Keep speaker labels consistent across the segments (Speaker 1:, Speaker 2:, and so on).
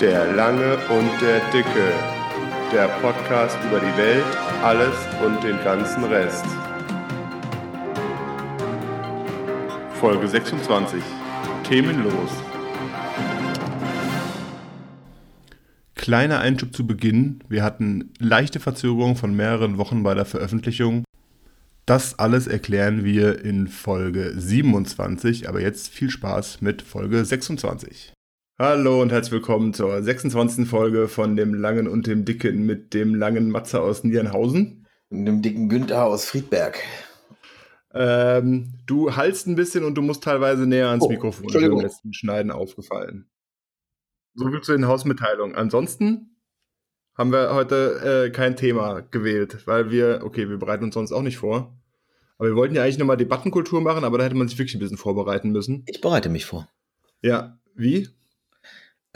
Speaker 1: Der Lange und der Dicke. Der Podcast über die Welt, alles und den ganzen Rest. Folge 26. Themenlos. Kleiner Einschub zu Beginn. Wir hatten leichte Verzögerung von mehreren Wochen bei der Veröffentlichung. Das alles erklären wir in Folge 27, aber jetzt viel Spaß mit Folge 26. Hallo und herzlich willkommen zur 26. Folge von dem Langen und dem Dicken mit dem langen Matze aus Nierenhausen.
Speaker 2: Und dem dicken Günther aus Friedberg.
Speaker 1: Ähm, du halst ein bisschen und du musst teilweise näher ans
Speaker 2: Oh,
Speaker 1: Mikrofon. Das ist
Speaker 2: Entschuldigung.
Speaker 1: beim letzten Schneiden aufgefallen. So viel zu den Hausmitteilungen. Ansonsten haben wir heute äh, kein Thema gewählt, weil wir, okay, wir bereiten uns sonst auch nicht vor. Aber wir wollten ja eigentlich nochmal Debattenkultur machen, aber da hätte man sich wirklich ein bisschen vorbereiten müssen.
Speaker 2: Ich bereite mich vor.
Speaker 1: Ja, wie?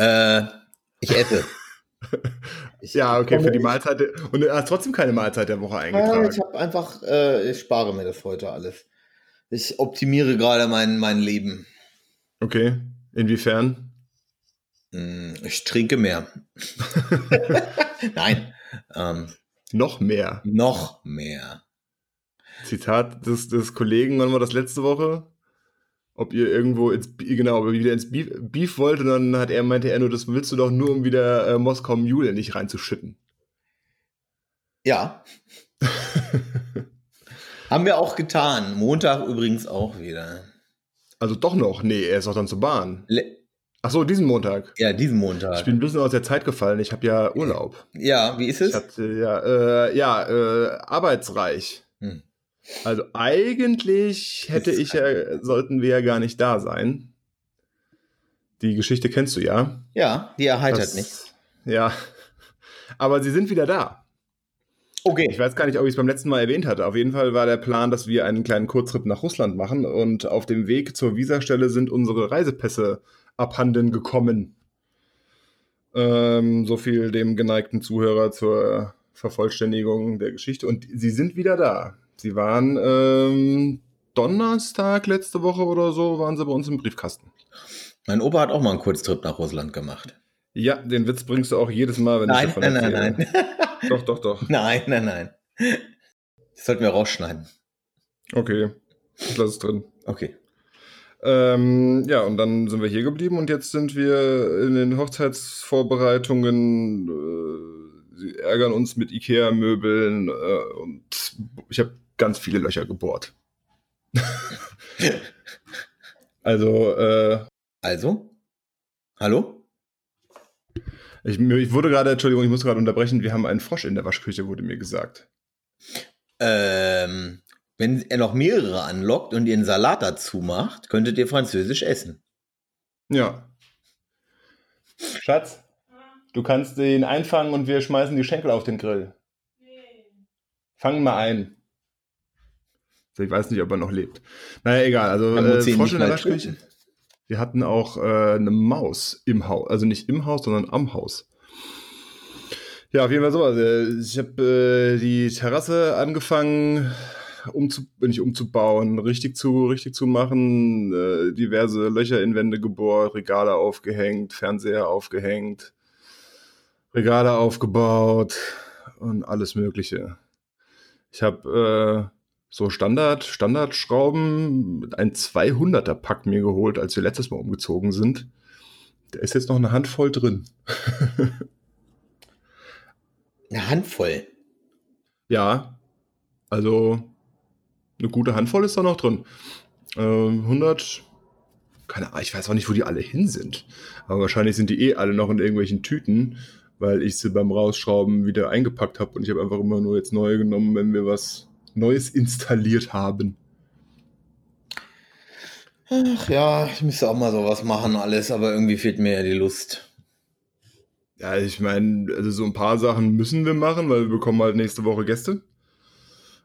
Speaker 2: Äh, ich esse. Ich
Speaker 1: Ja, okay, für die Mahlzeit. Und du hast trotzdem keine Mahlzeit der Woche
Speaker 2: Ja,
Speaker 1: eingetragen.
Speaker 2: ich habe einfach, äh, ich spare mir das heute alles. Ich optimiere gerade mein, mein Leben.
Speaker 1: Okay, inwiefern?
Speaker 2: Hm, Ich trinke mehr. Nein, ähm,
Speaker 1: Noch mehr.
Speaker 2: noch mehr.
Speaker 1: Zitat des, des Kollegen, wann war das letzte Woche? Ob ihr irgendwo ins, genau, ob ihr wieder ins Beef, Beef wollt und dann hat er, meinte er nur, das willst du doch nur, um wieder äh, Moskau Mule nicht reinzuschütten.
Speaker 2: Ja, haben wir auch getan. Montag übrigens auch wieder.
Speaker 1: Also doch noch? Nee, er ist doch dann zur Bahn.
Speaker 2: Le
Speaker 1: Ach so, diesen Montag.
Speaker 2: ja, diesen
Speaker 1: Ich
Speaker 2: Montag.
Speaker 1: bin ein bisschen aus der Zeit gefallen, ich habe ja Urlaub.
Speaker 2: Ja, wie ist
Speaker 1: Ich
Speaker 2: es?
Speaker 1: hatte ja, äh, ja, äh, arbeitsreich.
Speaker 2: Hm.
Speaker 1: Also eigentlich hätte ich ja, sollten wir ja gar nicht da sein. Die Geschichte kennst du ja.
Speaker 2: Ja, die erheitert
Speaker 1: Das-
Speaker 2: nicht.
Speaker 1: Ja. Aber sie sind wieder da.
Speaker 2: Okay.
Speaker 1: Ich weiß gar nicht, ob ich es beim letzten Mal erwähnt hatte. Auf jeden Fall war der Plan, dass wir einen kleinen Kurztrip nach Russland machen und auf dem Weg zur Visastelle sind unsere Reisepässe abhanden gekommen. Ähm, so viel dem geneigten Zuhörer zur Vervollständigung der Geschichte. Und sie sind wieder da. Sie waren ähm, Donnerstag letzte Woche oder so, waren sie bei uns im Briefkasten.
Speaker 2: Mein Opa hat auch mal einen Kurztrip nach Russland gemacht.
Speaker 1: Ja, den Witz bringst du auch jedes Mal, wenn ich
Speaker 2: Nein,
Speaker 1: davon
Speaker 2: nein, nein, nein.
Speaker 1: Doch, doch, doch.
Speaker 2: Nein, nein, nein. Das sollten wir rausschneiden.
Speaker 1: Okay, ich lasse es drin.
Speaker 2: Okay.
Speaker 1: Ähm, ja, und dann sind wir hier geblieben und jetzt sind wir in den Hochzeitsvorbereitungen. Äh, sie ärgern uns mit Ikea-Möbeln äh, und ich habe ganz viele Löcher gebohrt. also, äh,
Speaker 2: Also? Hallo?
Speaker 1: ich, ich wurde gerade, Entschuldigung, ich muss gerade unterbrechen, wir haben einen Frosch in der Waschküche, wurde mir gesagt.
Speaker 2: Ähm, wenn er noch mehrere anlockt und ihr einen Salat dazu macht, könntet ihr französisch essen.
Speaker 1: Ja. Schatz, du kannst den einfangen und wir schmeißen die Schenkel auf den Grill. Fang mal ein. Ich weiß nicht, ob er noch lebt. Naja, egal. Also äh, Frosch in der Waschküche. Wir hatten auch äh, eine Maus im Haus. Also nicht im Haus, sondern am Haus. Ja, auf jeden Fall so. Also ich habe äh, die Terrasse angefangen, umzu nicht umzubauen, richtig zu, richtig zu machen, äh, diverse Löcher in Wände gebohrt, Regale aufgehängt, Fernseher aufgehängt, Regale aufgebaut und alles Mögliche. Ich habe äh, so Standard, Standardschrauben, ein 200er Pack mir geholt, als wir letztes Mal umgezogen sind. Da ist jetzt noch eine Handvoll drin.
Speaker 2: Eine Handvoll.
Speaker 1: Ja, also eine gute Handvoll ist da noch drin. Ähm, 100, keine Ahnung, ich weiß auch nicht, wo die alle hin sind. Aber wahrscheinlich sind die eh alle noch in irgendwelchen Tüten, weil ich sie beim Rausschrauben wieder eingepackt habe und ich habe einfach immer nur jetzt neue genommen, wenn wir was Neues installiert haben.
Speaker 2: Ach ja, ich müsste auch mal sowas machen, alles, aber irgendwie fehlt mir ja die Lust.
Speaker 1: Ja, ich meine, also so ein paar Sachen müssen wir machen, weil wir bekommen halt nächste Woche Gäste.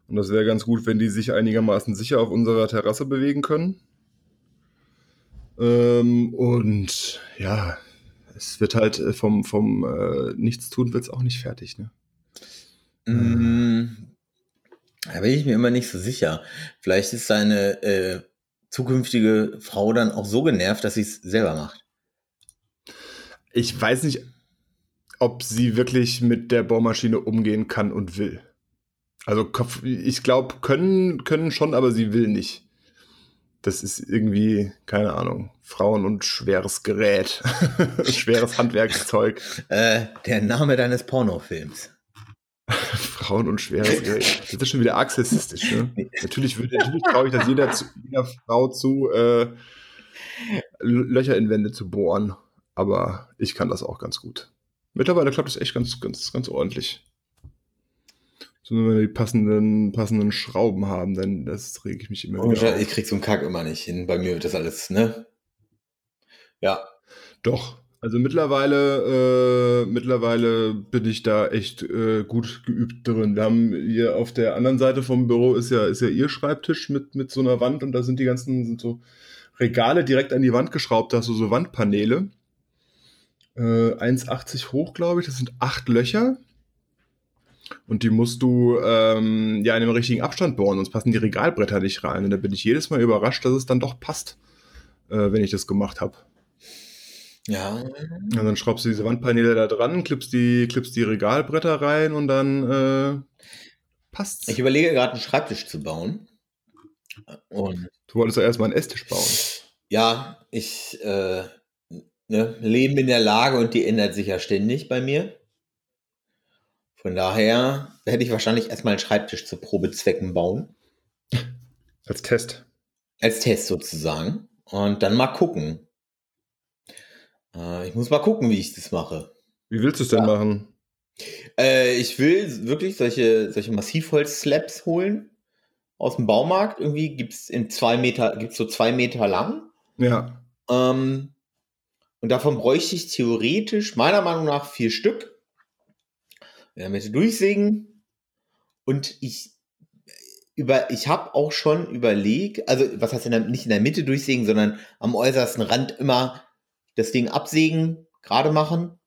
Speaker 1: Und das wäre ganz gut, wenn die sich einigermaßen sicher auf unserer Terrasse bewegen können. Ähm, und ja, es wird halt äh, vom, vom äh, Nichtstun wird es auch nicht fertig, ne?
Speaker 2: Mm, Da bin ich mir immer nicht so sicher. Vielleicht ist seine äh, zukünftige Frau dann auch so genervt, dass sie es selber macht.
Speaker 1: Ich weiß nicht, ob sie wirklich mit der Bohrmaschine umgehen kann und will. Also ich glaube, können, können schon, aber sie will nicht. Das ist irgendwie, keine Ahnung, Frauen und schweres Gerät. schweres Handwerkszeug.
Speaker 2: Äh, der Name deines Pornofilms.
Speaker 1: Frauen und schweres Gerät. Das ist schon wieder arg sexistisch, ne? natürlich würde, natürlich traue ich das jeder, zu, jeder Frau zu, äh, Löcher in Wände zu bohren. Aber ich kann das auch ganz gut. Mittlerweile klappt es echt ganz, ganz, ganz ordentlich. So, wenn wir die passenden, passenden Schrauben haben, dann das rege ich mich immer
Speaker 2: oh, wieder. Ich krieg so einen Kack immer nicht hin. Bei mir wird das alles, ne? Ja.
Speaker 1: Doch. Also mittlerweile, äh, mittlerweile bin ich da echt äh, gut geübt drin. Wir haben hier auf der anderen Seite vom Büro ist ja, ist ja ihr Schreibtisch mit, mit so einer Wand und da sind die ganzen, sind so Regale direkt an die Wand geschraubt, da hast du so Wandpaneele. Äh, 1,80 hoch, glaube ich. Das sind acht Löcher. Und die musst du ähm, ja in dem richtigen Abstand bohren, sonst passen die Regalbretter nicht rein. Und da bin ich jedes Mal überrascht, dass es dann doch passt, äh, wenn ich das gemacht habe.
Speaker 2: Ja.
Speaker 1: Und dann schraubst du diese Wandpaneele da dran, klippst die, klippst die Regalbretter rein und dann äh, passt's.
Speaker 2: Ich überlege gerade einen Schreibtisch zu bauen.
Speaker 1: Und du wolltest ja erstmal einen Esstisch bauen.
Speaker 2: Ja, ich äh, ne, leben in der Lage und die ändert sich ja ständig bei mir. Von daher werde ich wahrscheinlich erstmal einen Schreibtisch zu Probezwecken bauen.
Speaker 1: Als Test.
Speaker 2: Als Test sozusagen. Und dann mal gucken. Äh, ich muss mal gucken, wie ich das mache.
Speaker 1: Wie willst du es denn ja. machen?
Speaker 2: Äh, ich will wirklich solche, solche Massivholz-Slabs holen aus dem Baumarkt. Irgendwie gibt es in zwei Meter, gibt so zwei Meter lang.
Speaker 1: Ja.
Speaker 2: Ähm, und davon bräuchte ich theoretisch meiner Meinung nach vier Stück in der Mitte durchsägen. Und ich über, ich habe auch schon überlegt, also was heißt in der, nicht in der Mitte durchsägen, sondern am äußersten Rand immer das Ding absägen, gerade machen,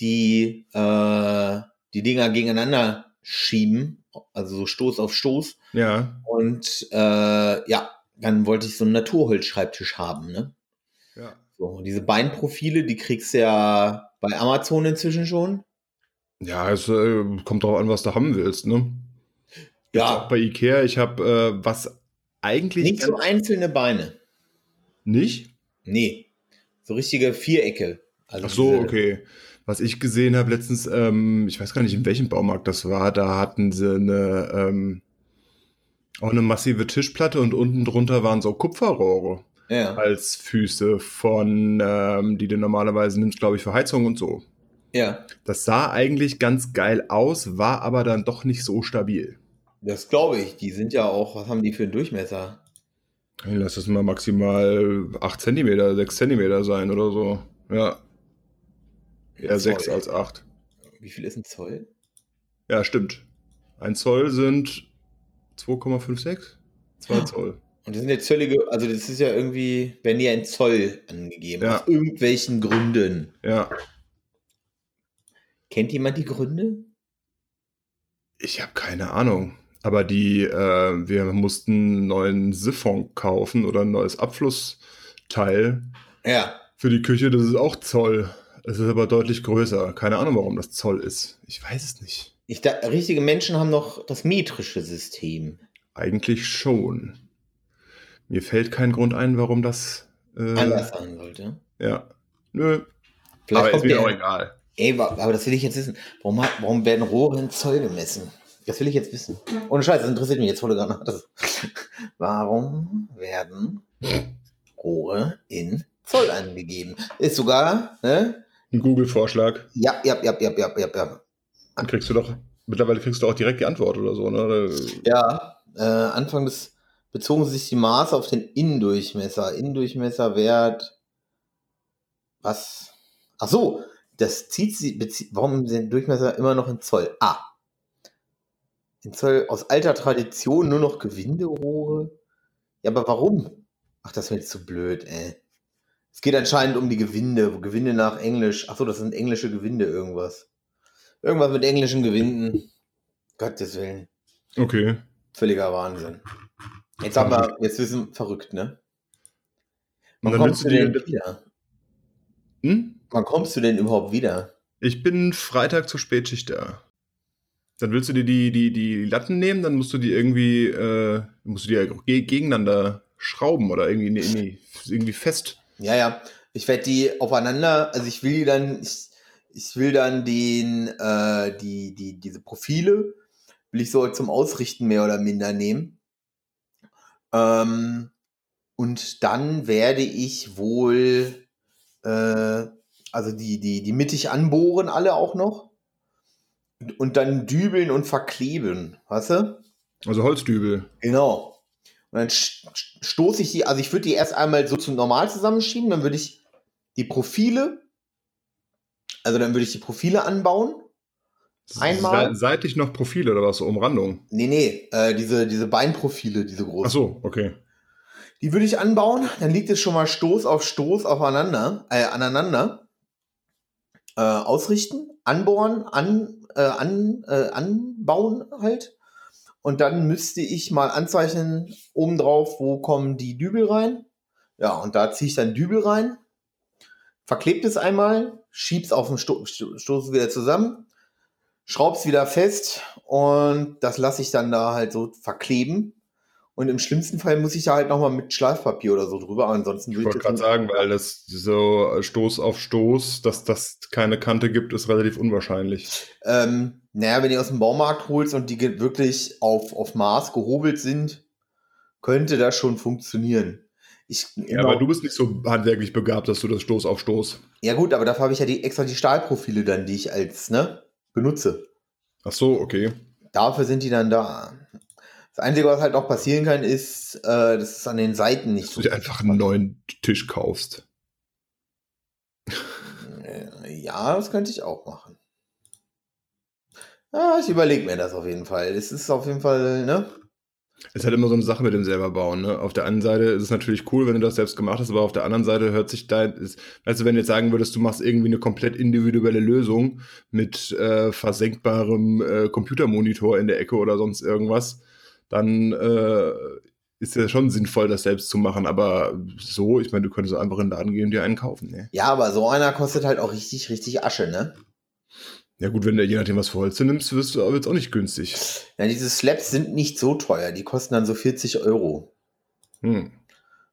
Speaker 2: die, äh, die Dinger gegeneinander schieben, also so Stoß auf Stoß.
Speaker 1: Ja.
Speaker 2: Und äh, ja, dann wollte ich so einen Naturholzschreibtisch haben, ne?
Speaker 1: Ja.
Speaker 2: So, diese Beinprofile, die kriegst du ja bei Amazon inzwischen schon.
Speaker 1: Ja, es äh, kommt drauf an, was du haben willst, ne?
Speaker 2: Ja.
Speaker 1: Auch bei Ikea, ich habe äh, was eigentlich.
Speaker 2: Nicht so einzelne Beine.
Speaker 1: Nicht?
Speaker 2: Nee. So richtige Vierecke.
Speaker 1: Also Ach so, okay. Was ich gesehen habe letztens, ähm, ich weiß gar nicht, in welchem Baumarkt das war, da hatten sie eine, ähm, auch eine massive Tischplatte und unten drunter waren so Kupferrohre
Speaker 2: ja.
Speaker 1: als Füße von, ähm, die du normalerweise nimmst, glaube ich, für Heizung und so.
Speaker 2: Ja.
Speaker 1: Das sah eigentlich ganz geil aus, war aber dann doch nicht so stabil.
Speaker 2: Das glaube ich. Die sind ja auch, was haben die für einen Durchmesser?
Speaker 1: Lass das mal maximal 8 cm, 6 cm sein oder so. Ja. Eher 6 als 8.
Speaker 2: Wie viel ist ein Zoll?
Speaker 1: Ja, stimmt. Ein Zoll sind 2,56? 2 ah. Zoll.
Speaker 2: Und das sind ja zöllige, also das ist ja irgendwie, werden ja in Zoll angegeben,
Speaker 1: ja.
Speaker 2: aus irgendwelchen Gründen.
Speaker 1: Ja.
Speaker 2: Kennt jemand die Gründe?
Speaker 1: Ich habe keine Ahnung. Aber die, äh, wir mussten einen neuen Siphon kaufen oder ein neues Abflussteil.
Speaker 2: Ja.
Speaker 1: Für die Küche, das ist auch Zoll. Es ist aber deutlich größer. Keine Ahnung, warum das Zoll ist. Ich weiß es nicht.
Speaker 2: Ich da, richtige Menschen haben noch das metrische System.
Speaker 1: Eigentlich schon. Mir fällt kein Grund ein, warum das
Speaker 2: äh, anders sein sollte.
Speaker 1: Ja. Nö.
Speaker 2: Vielleicht aber ist mir auch egal. Ey, aber das will ich jetzt wissen. Warum, warum werden Rohre in Zoll gemessen? Das will ich jetzt wissen. Ohne Scheiß, das interessiert mich jetzt, gerade das. Warum werden Rohre in Zoll angegeben? Ist sogar, ne?
Speaker 1: Ein Google-Vorschlag.
Speaker 2: Ja, ja, ja, ja, ja, ja, ja.
Speaker 1: Dann kriegst du doch, mittlerweile kriegst du auch direkt die Antwort oder so, ne?
Speaker 2: Ja, äh, Anfang des, bezogen sich die Maße auf den Innendurchmesser. Innendurchmesserwert, was? Ach so, das zieht sie, bezieht, warum sind Durchmesser immer noch in Zoll? Ah. In Zoll aus alter Tradition nur noch Gewinderohre? Ja, aber warum? Ach, das wird zu blöd, ey. Es geht anscheinend um die Gewinde. Gewinde nach Englisch. Ach so, das sind englische Gewinde irgendwas. Irgendwas mit englischen Gewinden. Gottes Willen.
Speaker 1: Okay.
Speaker 2: Völliger Wahnsinn. Jetzt haben wir, jetzt wissen verrückt, ne?
Speaker 1: Man kommt zu dir wieder. Hm?
Speaker 2: Wann kommst du denn überhaupt wieder?
Speaker 1: Ich bin Freitag zur Spätschicht da. Dann willst du dir die, die, die Latten nehmen, dann musst du die irgendwie, äh, musst du die ja gegeneinander schrauben oder irgendwie, nee, nee, irgendwie fest.
Speaker 2: Ja, ja. Ich werde die aufeinander, also ich will die dann, ich, ich will dann den, äh, die, die, diese Profile, will ich so zum Ausrichten mehr oder minder nehmen. Ähm, und dann werde ich wohl, äh, also die, die, die mittig anbohren alle auch noch. Und dann dübeln und verkleben, weißt du?
Speaker 1: Also Holzdübel.
Speaker 2: Genau. Und dann stoße ich die, also ich würde die erst einmal so zum Normal zusammenschieben, dann würde ich die Profile, also dann würde ich die Profile anbauen.
Speaker 1: Einmal. Seitlich noch Profile oder was, so Umrandung?
Speaker 2: Nee, nee, äh, diese, diese Beinprofile, diese großen.
Speaker 1: Ach so, okay.
Speaker 2: Die würde ich anbauen, dann liegt es schon mal Stoß auf Stoß aufeinander, äh, aneinander. Äh, ausrichten, anbohren, an, äh, an, äh, anbauen halt. Und dann müsste ich mal anzeichnen, obendrauf, wo kommen die Dübel rein. Ja, und da ziehe ich dann Dübel rein, verklebt es einmal, schieb's auf den Sto Stoß wieder zusammen, schraub's wieder fest und das lasse ich dann da halt so verkleben. Und im schlimmsten Fall muss ich da halt nochmal mit Schleifpapier oder so drüber. Ansonsten
Speaker 1: würde ich. wollte gerade sagen, weil das so Stoß auf Stoß, dass das keine Kante gibt, ist relativ unwahrscheinlich.
Speaker 2: Ähm, naja, wenn ihr aus dem Baumarkt holst und die wirklich auf, auf Maß gehobelt sind, könnte das schon funktionieren.
Speaker 1: Ich, ja, aber du bist nicht so handwerklich begabt, dass du das Stoß auf Stoß.
Speaker 2: Ja, gut, aber dafür habe ich ja die, extra die Stahlprofile dann, die ich als, ne, benutze.
Speaker 1: Ach so, okay.
Speaker 2: Dafür sind die dann da. Einzige, was halt auch passieren kann, ist, äh, dass es an den Seiten nicht
Speaker 1: dass so. Du dir einfach einen neuen Tisch kaufst.
Speaker 2: Äh, ja, das könnte ich auch machen. Ja, ich überlege mir das auf jeden Fall. Es ist auf jeden Fall, ne?
Speaker 1: Es ist halt immer so eine Sache mit dem selber bauen. Ne? Auf der einen Seite ist es natürlich cool, wenn du das selbst gemacht hast, aber auf der anderen Seite hört sich ist, weißt du, wenn du jetzt sagen würdest, du machst irgendwie eine komplett individuelle Lösung mit äh, versenkbarem äh, Computermonitor in der Ecke oder sonst irgendwas, dann äh, ist ja schon sinnvoll, das selbst zu machen. Aber so, ich meine, du könntest einfach in den Laden gehen und dir einen kaufen. Ne?
Speaker 2: Ja, aber so einer kostet halt auch richtig, richtig Asche, ne?
Speaker 1: Ja gut, wenn du je nachdem was für Holz nimmst, wirst du aber jetzt auch nicht günstig.
Speaker 2: Ja, diese Slaps sind nicht so teuer. Die kosten dann so 40 Euro. Hm.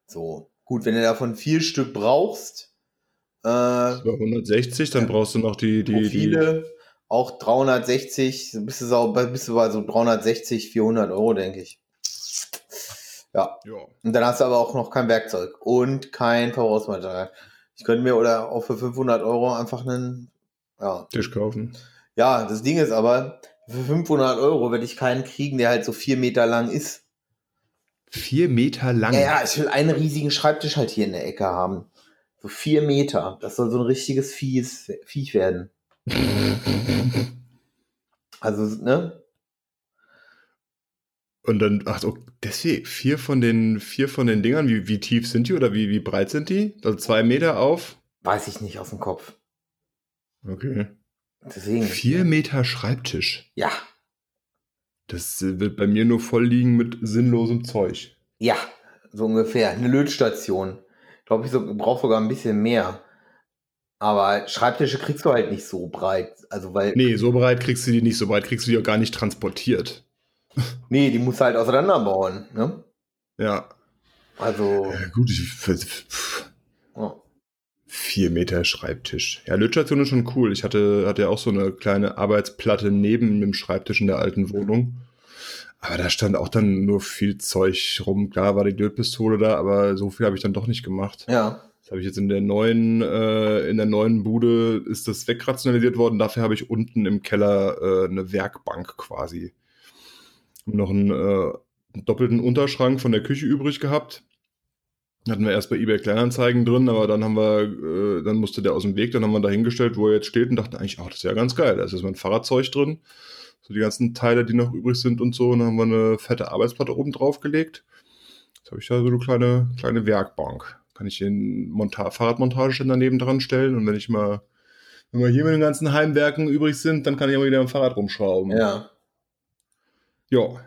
Speaker 2: So, gut, wenn du davon vier Stück brauchst.
Speaker 1: Äh, 160, dann brauchst du noch die, die,
Speaker 2: Profile, die auch 360, bist du, so, bist du bei so 360, 400 Euro, denke ich. Ja. ja. Und dann hast du aber auch noch kein Werkzeug und kein Verbrauchsmaterial. Ich könnte mir oder auch für 500 Euro einfach einen ja.
Speaker 1: Tisch kaufen.
Speaker 2: Ja, das Ding ist aber, für 500 Euro werde ich keinen kriegen, der halt so vier Meter lang ist.
Speaker 1: Vier Meter lang?
Speaker 2: Ja, ja, ich will einen riesigen Schreibtisch halt hier in der Ecke haben. So vier Meter. Das soll so ein richtiges Viech werden. also, ne?
Speaker 1: Und dann, ach, so, deswegen, vier von den, vier von den Dingern, wie, wie tief sind die oder wie, wie breit sind die? Also zwei Meter auf?
Speaker 2: Weiß ich nicht aus dem Kopf.
Speaker 1: Okay. Deswegen. Vier Meter Schreibtisch.
Speaker 2: Ja.
Speaker 1: Das wird bei mir nur voll liegen mit sinnlosem Zeug.
Speaker 2: Ja, so ungefähr. Eine Lötstation. Glaube ich, so, braucht sogar ein bisschen mehr. Aber Schreibtische kriegst du halt nicht so breit. Also weil.
Speaker 1: Nee, so breit kriegst du die nicht, so breit kriegst du die auch gar nicht transportiert.
Speaker 2: Nee, die musst du halt auseinanderbauen, ne?
Speaker 1: Ja.
Speaker 2: Also.
Speaker 1: Ja, gut, ich. Ja. Vier Meter Schreibtisch. Ja, Lötstation ist schon cool. Ich hatte, hatte ja auch so eine kleine Arbeitsplatte neben dem Schreibtisch in der alten Wohnung. Aber da stand auch dann nur viel Zeug rum. Klar war die Lötpistole da, aber so viel habe ich dann doch nicht gemacht.
Speaker 2: Ja.
Speaker 1: Das habe ich jetzt in der neuen, äh, in der neuen Bude ist das wegrationalisiert worden. Dafür habe ich unten im Keller äh, eine Werkbank quasi. Noch einen, äh, einen doppelten Unterschrank von der Küche übrig gehabt. Hatten wir erst bei eBay Kleinanzeigen drin, aber dann haben wir, äh, dann musste der aus dem Weg, dann haben wir da hingestellt, wo er jetzt steht und dachten eigentlich, ach, das ist ja ganz geil. Da ist jetzt mein Fahrradzeug drin. So die ganzen Teile, die noch übrig sind und so. Und dann haben wir eine fette Arbeitsplatte oben drauf gelegt. Jetzt habe ich da so eine kleine, kleine Werkbank kann ich den Monta Fahrradmontageständer daneben dran stellen und wenn ich mal, wenn wir hier mit den ganzen Heimwerken übrig sind, dann kann ich immer wieder am Fahrrad rumschrauben.
Speaker 2: Ja.
Speaker 1: Ja.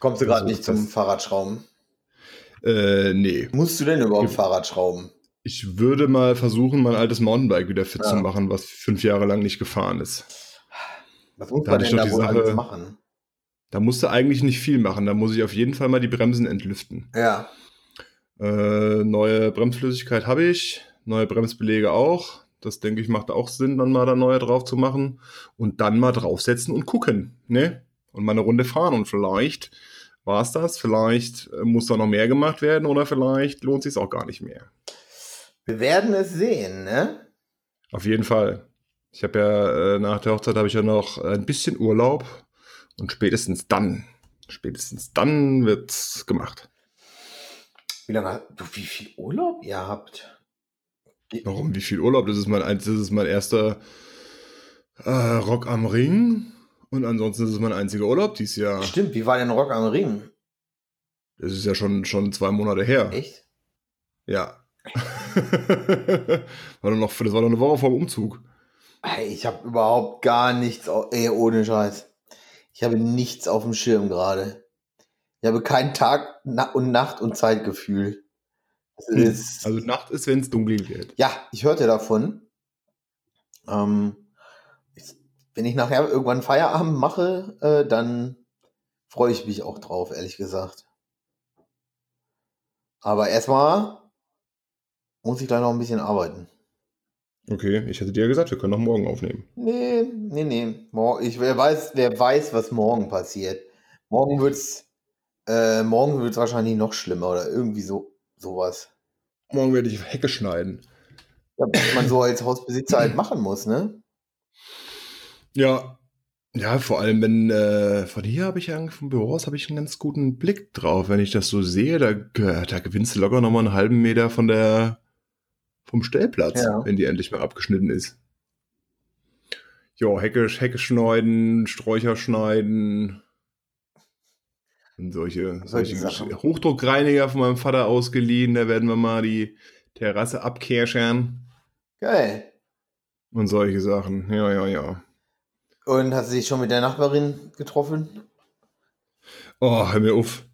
Speaker 2: Kommst du gerade nicht zum Fahrradschrauben?
Speaker 1: Äh, nee.
Speaker 2: Musst du denn überhaupt Fahrrad schrauben?
Speaker 1: Ich würde mal versuchen, mein altes Mountainbike wieder fit
Speaker 2: Ja.
Speaker 1: zu machen, was fünf Jahre lang nicht gefahren ist.
Speaker 2: Was muss
Speaker 1: Da
Speaker 2: man
Speaker 1: ich
Speaker 2: denn da wohl
Speaker 1: Sache-
Speaker 2: machen?
Speaker 1: Da musst du eigentlich nicht viel machen. Da muss ich auf jeden Fall mal die Bremsen entlüften.
Speaker 2: Ja.
Speaker 1: Äh, neue Bremsflüssigkeit habe ich, neue Bremsbelege auch. Das denke ich macht auch Sinn, dann mal da neue drauf zu machen und dann mal draufsetzen und gucken, ne? Und mal eine Runde fahren und vielleicht war es das, vielleicht äh, muss da noch mehr gemacht werden oder vielleicht lohnt sich auch gar nicht mehr.
Speaker 2: Wir werden es sehen, ne?
Speaker 1: Auf jeden Fall. Ich habe ja äh, nach der Hochzeit habe ich ja noch ein bisschen Urlaub und spätestens dann, spätestens dann wird's gemacht.
Speaker 2: Wie lange, du, wie viel Urlaub ihr habt?
Speaker 1: Warum? Wie viel Urlaub? Das ist mein, ein- das ist mein erster äh, Rock am Ring. Und ansonsten ist es mein einziger Urlaub dieses Jahr.
Speaker 2: Stimmt, wie war denn Rock am Ring?
Speaker 1: Das ist ja schon, schon zwei Monate her.
Speaker 2: Echt?
Speaker 1: Ja. war noch, das war doch eine Woche vor dem Umzug.
Speaker 2: Ich habe überhaupt gar nichts, ey, ohne Scheiß. Ich habe nichts auf dem Schirm gerade. Ich habe kein Tag und Nacht und Zeitgefühl. Das ist,
Speaker 1: Also Nacht ist, wenn es dunkel wird.
Speaker 2: ja, ich hörte davon. Ähm, ich, wenn ich nachher irgendwann Feierabend mache, äh, dann freue ich mich auch drauf, ehrlich gesagt. Aber erstmal muss ich gleich noch ein bisschen arbeiten.
Speaker 1: Okay, ich hätte dir ja gesagt, wir können noch morgen aufnehmen.
Speaker 2: Nee, nee, nee. Ich, wer, weiß, wer weiß, was morgen passiert. Morgen wird's, äh, morgen wird's wahrscheinlich noch schlimmer oder irgendwie so sowas.
Speaker 1: Morgen werde ich Hecke schneiden.
Speaker 2: Ja, was man so als Hausbesitzer halt machen muss, ne?
Speaker 1: Ja. Ja, vor allem, wenn äh, von hier habe ich ja vom Büro aus habe ich einen ganz guten Blick drauf. Wenn ich das so sehe, da, da gewinnst du locker nochmal einen halben Meter von der vom Stellplatz,
Speaker 2: Ja.
Speaker 1: wenn die endlich mal abgeschnitten ist. Jo, Hecke, Hecke schneiden, Sträucher schneiden. Und solche,
Speaker 2: Solche.
Speaker 1: Hochdruckreiniger von meinem Vater ausgeliehen. Da werden wir mal die Terrasse abkerschern
Speaker 2: Geil.
Speaker 1: und solche Sachen. Ja, ja, ja.
Speaker 2: Und hast du dich schon mit der Nachbarin getroffen?
Speaker 1: Oh, hör mir auf.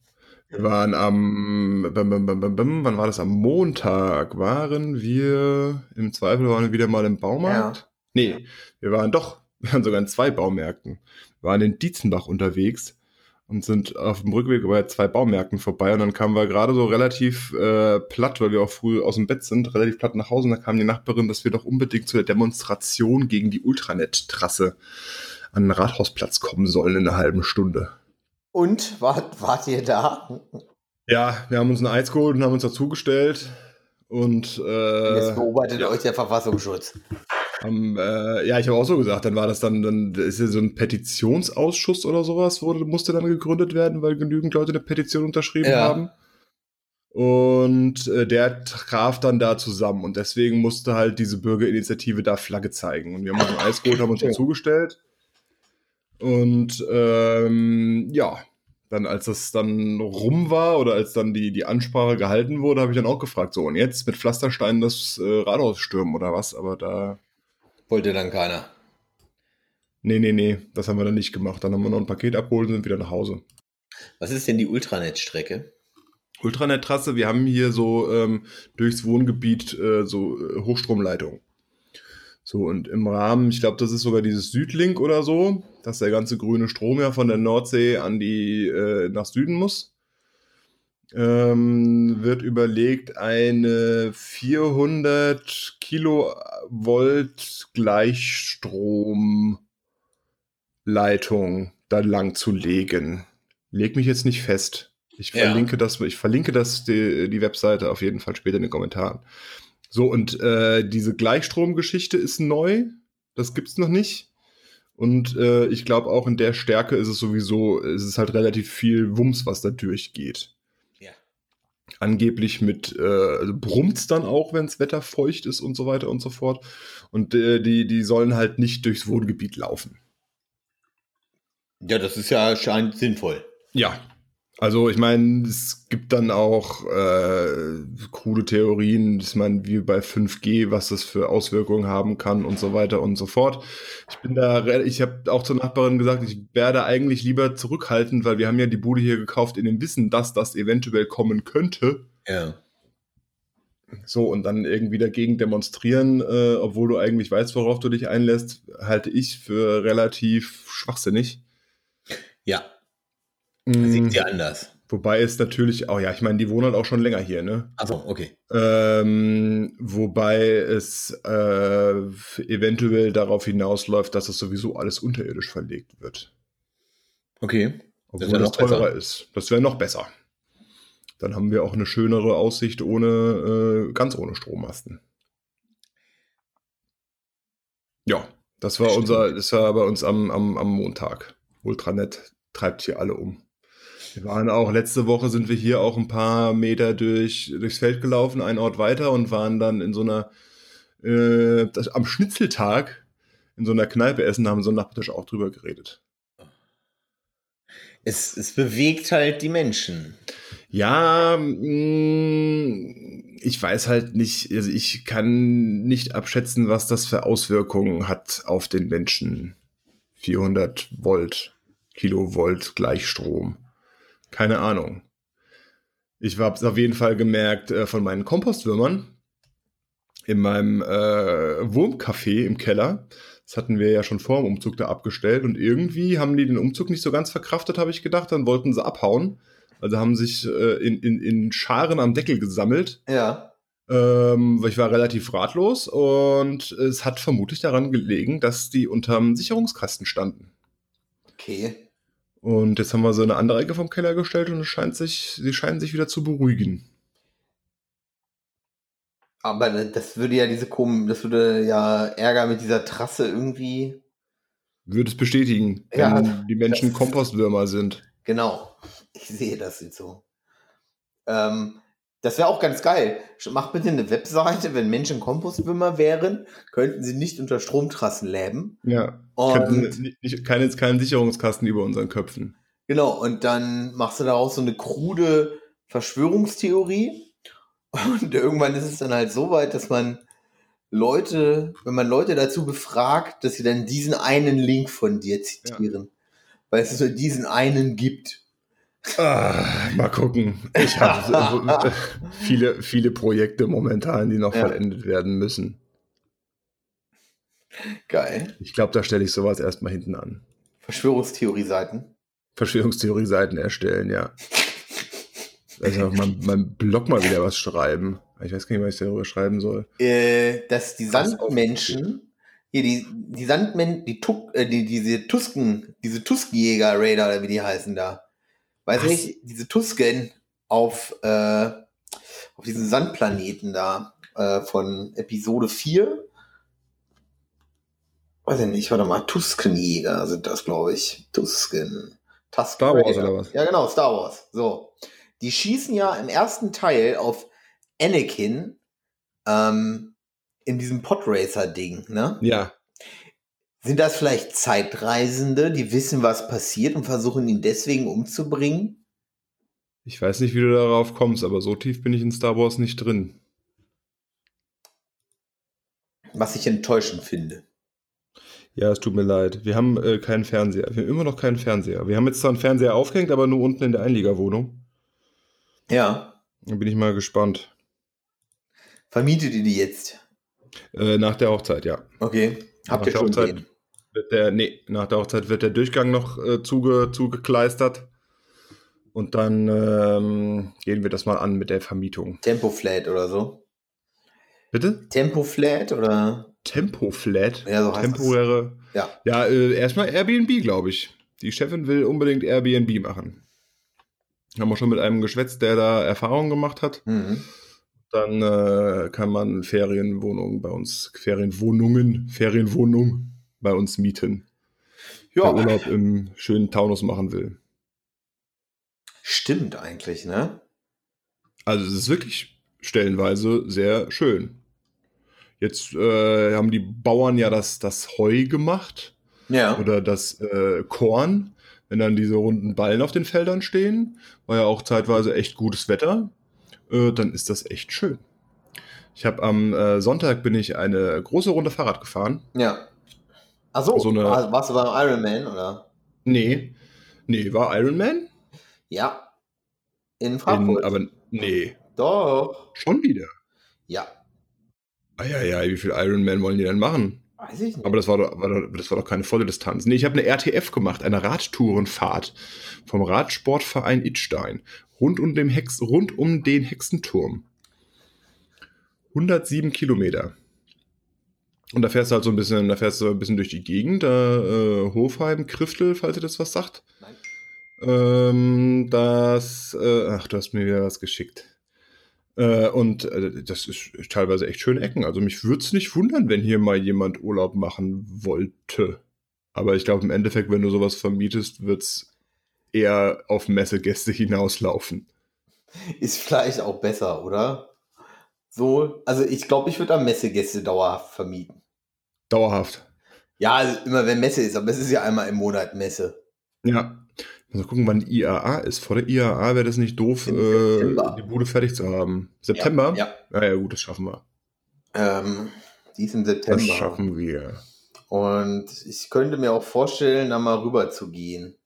Speaker 1: Wir waren am, bam, bam, bam, bam, wann war das? Am Montag waren wir, im Zweifel waren wir wieder mal im Baumarkt. Nee, wir waren doch, wir waren sogar in zwei Baumärkten. Wir waren in Dietzenbach unterwegs und sind auf dem Rückweg bei zwei Baumärkten vorbei und dann kamen wir gerade so relativ äh, platt, weil wir auch früh aus dem Bett sind, relativ platt nach Hause und da kam die Nachbarin, dass wir doch unbedingt zu der Demonstration gegen die Ultranet-Trasse an den Rathausplatz kommen sollen in einer halben Stunde.
Speaker 2: Und wart, wart ihr da?
Speaker 1: Ja, wir haben uns ein Eis geholt und haben uns dazugestellt. Und äh,
Speaker 2: Jetzt beobachtet
Speaker 1: ja.
Speaker 2: euch der Verfassungsschutz.
Speaker 1: Haben, äh, ja, ich habe auch so gesagt, dann war das dann, dann ist ja so ein Petitionsausschuss oder sowas, wurde, musste dann gegründet werden, weil genügend Leute eine Petition unterschrieben
Speaker 2: Ja.
Speaker 1: haben. Und äh, der traf dann da zusammen und deswegen musste halt diese Bürgerinitiative da Flagge zeigen. Und wir haben uns ein Eis geholt, haben uns dazugestellt. Und ähm, ja, dann als das dann rum war oder als dann die, die Ansprache gehalten wurde, habe ich dann auch gefragt, so und jetzt mit Pflastersteinen das äh, Rathaus stürmen oder was? Aber da,
Speaker 2: Wollte dann keiner.
Speaker 1: nee, nee, nee, das haben wir dann nicht gemacht. Dann haben wir noch ein Paket abgeholt und sind wieder nach Hause.
Speaker 2: Was ist denn die Ultranet-Strecke?
Speaker 1: Ultranet-Trasse, wir haben hier so ähm, durchs Wohngebiet äh, so äh, Hochstromleitungen. So, und im Rahmen, ich glaube, das ist sogar dieses Südlink oder so, dass der ganze grüne Strom ja von der Nordsee an die äh, nach Süden muss. Ähm, wird überlegt, eine 400 Kilovolt Gleichstromleitung da lang zu legen. Leg mich jetzt nicht fest. Ich
Speaker 2: Ja.
Speaker 1: verlinke das, ich verlinke das die, die Webseite auf jeden Fall später in den Kommentaren. So, und äh, diese Gleichstromgeschichte ist neu. Das gibt's noch nicht. Und äh, ich glaube auch in der Stärke ist es sowieso, es ist halt relativ viel Wumms, was da durchgeht. Angeblich mit, äh, also brummt's dann auch, wenns Wetter feucht ist und so weiter und so fort. Und äh, die, die sollen halt nicht durchs Wohngebiet laufen.
Speaker 2: Ja, das ist ja scheint sinnvoll.
Speaker 1: Ja. Also ich meine, es gibt dann auch äh, krude Theorien, ich meine, wie bei 5G, was das für Auswirkungen haben kann und so weiter und so fort. Ich bin da, ich habe auch zur Nachbarin gesagt, ich werde eigentlich lieber zurückhaltend, weil wir haben ja die Bude hier gekauft in dem Wissen, dass das eventuell kommen könnte.
Speaker 2: Ja.
Speaker 1: So, und dann irgendwie dagegen demonstrieren, äh, obwohl du eigentlich weißt, worauf du dich einlässt, halte ich für relativ schwachsinnig.
Speaker 2: Ja, sieht ja anders.
Speaker 1: Wobei es natürlich auch, ja, ich meine, die wohnen halt auch schon länger hier, ne?
Speaker 2: Achso, okay.
Speaker 1: Ähm, wobei es äh, eventuell darauf hinausläuft, dass es sowieso alles unterirdisch verlegt wird.
Speaker 2: Okay.
Speaker 1: Obwohl das,
Speaker 2: noch
Speaker 1: teurer
Speaker 2: besser.
Speaker 1: ist. Das wäre noch besser. Dann haben wir auch eine schönere Aussicht ohne, äh, ganz ohne Strommasten. Ja, das war
Speaker 2: Stimmt.
Speaker 1: unser, das war bei uns am, am, am Montag. Ultranet treibt hier alle um. Wir waren auch, letzte Woche sind wir hier auch ein paar Meter durch, durchs Feld gelaufen, einen Ort weiter und waren dann in so einer, äh, das, am Schnitzeltag in so einer Kneipe essen, haben so einen Nachmittag auch drüber geredet.
Speaker 2: Es, es bewegt halt die Menschen.
Speaker 1: Ja, mh, ich weiß halt nicht, also ich kann nicht abschätzen, was das für Auswirkungen hat auf den Menschen. 400 Volt, Kilovolt Gleichstrom. Keine Ahnung. Ich habe es auf jeden Fall gemerkt äh, von meinen Kompostwürmern in meinem äh, Wurmcafé im Keller. Das hatten wir ja schon vor dem Umzug da abgestellt und irgendwie haben die den Umzug nicht so ganz verkraftet, habe ich gedacht. Dann wollten sie abhauen. Also haben sich äh, in, in, in Scharen am Deckel gesammelt.
Speaker 2: Ja.
Speaker 1: Ähm, weil ich war relativ ratlos und es hat vermutlich daran gelegen, dass die unterm Sicherungskasten standen.
Speaker 2: Okay.
Speaker 1: Und jetzt haben wir so eine andere Ecke vom Keller gestellt und es scheint sich, sie scheinen sich wieder zu beruhigen.
Speaker 2: Aber das würde ja diese kom das würde ja Ärger mit dieser Trasse irgendwie.
Speaker 1: Würde es bestätigen, wenn
Speaker 2: Ja,
Speaker 1: die Menschen Kompostwürmer sind.
Speaker 2: Genau. Ich sehe das jetzt so. Ähm, das wäre auch ganz geil. Macht bitte eine Webseite, wenn Menschen Kompostwürmer wären, könnten sie nicht unter Stromtrassen leben.
Speaker 1: Ja.
Speaker 2: Und
Speaker 1: nicht, nicht, keine, keinen Sicherungskasten über unseren Köpfen.
Speaker 2: genau, und dann machst du daraus so eine krude Verschwörungstheorie. Und irgendwann ist es dann halt so weit, dass man Leute, wenn man Leute dazu befragt, dass sie dann diesen einen Link von dir zitieren. Weil es nur diesen einen gibt.
Speaker 1: Ah, mal gucken. Ich habe viele, viele Projekte momentan, die noch
Speaker 2: Ja.
Speaker 1: vollendet werden müssen.
Speaker 2: Geil.
Speaker 1: Ich glaube, da stelle ich sowas erstmal hinten an.
Speaker 2: Verschwörungstheorie-Seiten.
Speaker 1: Verschwörungstheorie-Seiten erstellen, ja. Also auf meinem, meinem Blog mal wieder was schreiben. Ich weiß gar nicht, was ich darüber schreiben soll.
Speaker 2: äh, dass die Sandmenschen, hier die, die Sandmen, die, Tuk, äh, die diese Tusken, diese Tuskenjäger Raider oder wie die heißen da. Weiß
Speaker 1: Was?
Speaker 2: nicht, diese Tusken auf, äh, auf diesen Sandplaneten da äh, von Episode 4. Weiß ich nicht, warte mal, Tuskenjäger sind das, glaube ich. Tusken. Tusk
Speaker 1: Star Wars oder was?
Speaker 2: Ja, genau, Star Wars. So. Die schießen ja im ersten Teil auf Anakin ähm, in diesem Podracer-Ding, ne?
Speaker 1: Ja.
Speaker 2: Sind das vielleicht Zeitreisende, die wissen, was passiert und versuchen ihn deswegen umzubringen?
Speaker 1: Ich weiß nicht, wie du darauf kommst, aber so tief bin ich in Star Wars nicht drin.
Speaker 2: Was ich enttäuschend finde.
Speaker 1: Ja, es tut mir leid. Wir haben äh, keinen Fernseher. Wir haben immer noch keinen Fernseher. Wir haben jetzt zwar einen Fernseher aufgehängt, aber nur unten in der Einliegerwohnung.
Speaker 2: Ja.
Speaker 1: Da bin ich mal gespannt.
Speaker 2: Vermietet ihr die jetzt?
Speaker 1: Äh, nach der Hochzeit, ja.
Speaker 2: Okay. Habt
Speaker 1: Nach
Speaker 2: ihr schon
Speaker 1: Hochzeit
Speaker 2: den?
Speaker 1: Wird der, nee, nach der Hochzeit wird der Durchgang noch äh, zuge, zugekleistert. Und dann ähm, gehen wir das mal an mit der Vermietung.
Speaker 2: Tempo-Flat oder so?
Speaker 1: Bitte?
Speaker 2: Tempo-Flat oder?
Speaker 1: Tempo-Flat?
Speaker 2: Ja, so heißt
Speaker 1: Temporäre.
Speaker 2: Ja.
Speaker 1: Ja, äh, erstmal Airbnb, glaube ich. Die Chefin will unbedingt Airbnb machen. Haben wir schon mit einem geschwätzt, der da Erfahrungen gemacht hat.
Speaker 2: Mhm.
Speaker 1: Dann äh, kann man Ferienwohnungen bei uns, Ferienwohnungen, Ferienwohnung bei uns mieten.
Speaker 2: Ja,
Speaker 1: Urlaub im schönen Taunus machen will.
Speaker 2: stimmt eigentlich, ne?
Speaker 1: Also es ist wirklich stellenweise sehr schön. Jetzt äh, haben die Bauern ja das, das Heu gemacht
Speaker 2: Ja.
Speaker 1: oder das äh, Korn, wenn dann diese runden Ballen auf den Feldern stehen, war ja auch zeitweise echt gutes Wetter, äh, dann ist das echt schön. Ich habe am äh, Sonntag bin ich eine große Runde Fahrrad gefahren.
Speaker 2: Ja. Ach so,
Speaker 1: So eine-
Speaker 2: war- warst du beim Ironman, oder?
Speaker 1: Nee, nee, war Iron Man?
Speaker 2: Ja. In
Speaker 1: In,
Speaker 2: Frankfurt.
Speaker 1: aber nee,
Speaker 2: Doch.
Speaker 1: schon wieder.
Speaker 2: Ja.
Speaker 1: Eieiei, wie viel Ironman wollen die denn machen?
Speaker 2: Weiß ich nicht.
Speaker 1: Aber das war doch, war doch, das war doch keine volle Distanz. Nee, ich habe eine RTF gemacht, eine Radtourenfahrt vom Radsportverein Itstein rund um, dem Hex, rund um den Hexenturm. 107 Kilometer. Und da fährst du halt so ein bisschen, da fährst du ein bisschen durch die Gegend, da äh, Hofheim, Kriftel, falls ihr das was sagt.
Speaker 2: Nein.
Speaker 1: Ähm, das, äh, ach, du hast mir wieder was geschickt. Äh, und äh, das ist teilweise echt schöne Ecken. Also mich würde es nicht wundern, wenn hier mal jemand Urlaub machen wollte. Aber ich glaube, im Endeffekt, wenn du sowas vermietest, wird es eher auf Messegäste hinauslaufen.
Speaker 2: Ist vielleicht auch besser, oder? So, also ich glaube, ich würde am Messegäste dauerhaft vermieten.
Speaker 1: Dauerhaft.
Speaker 2: Ja, also immer wenn Messe ist, aber es ist ja einmal im Monat Messe.
Speaker 1: Ja. Mal gucken, wann die IAA ist. Vor der IAA wäre das nicht doof, äh, die Bude fertig zu haben. September?
Speaker 2: Ja.
Speaker 1: Ja, ja, gut, das schaffen wir.
Speaker 2: Ähm, die ist im
Speaker 1: Das
Speaker 2: September.
Speaker 1: schaffen wir.
Speaker 2: Und ich könnte mir auch vorstellen, da mal rüber zu gehen.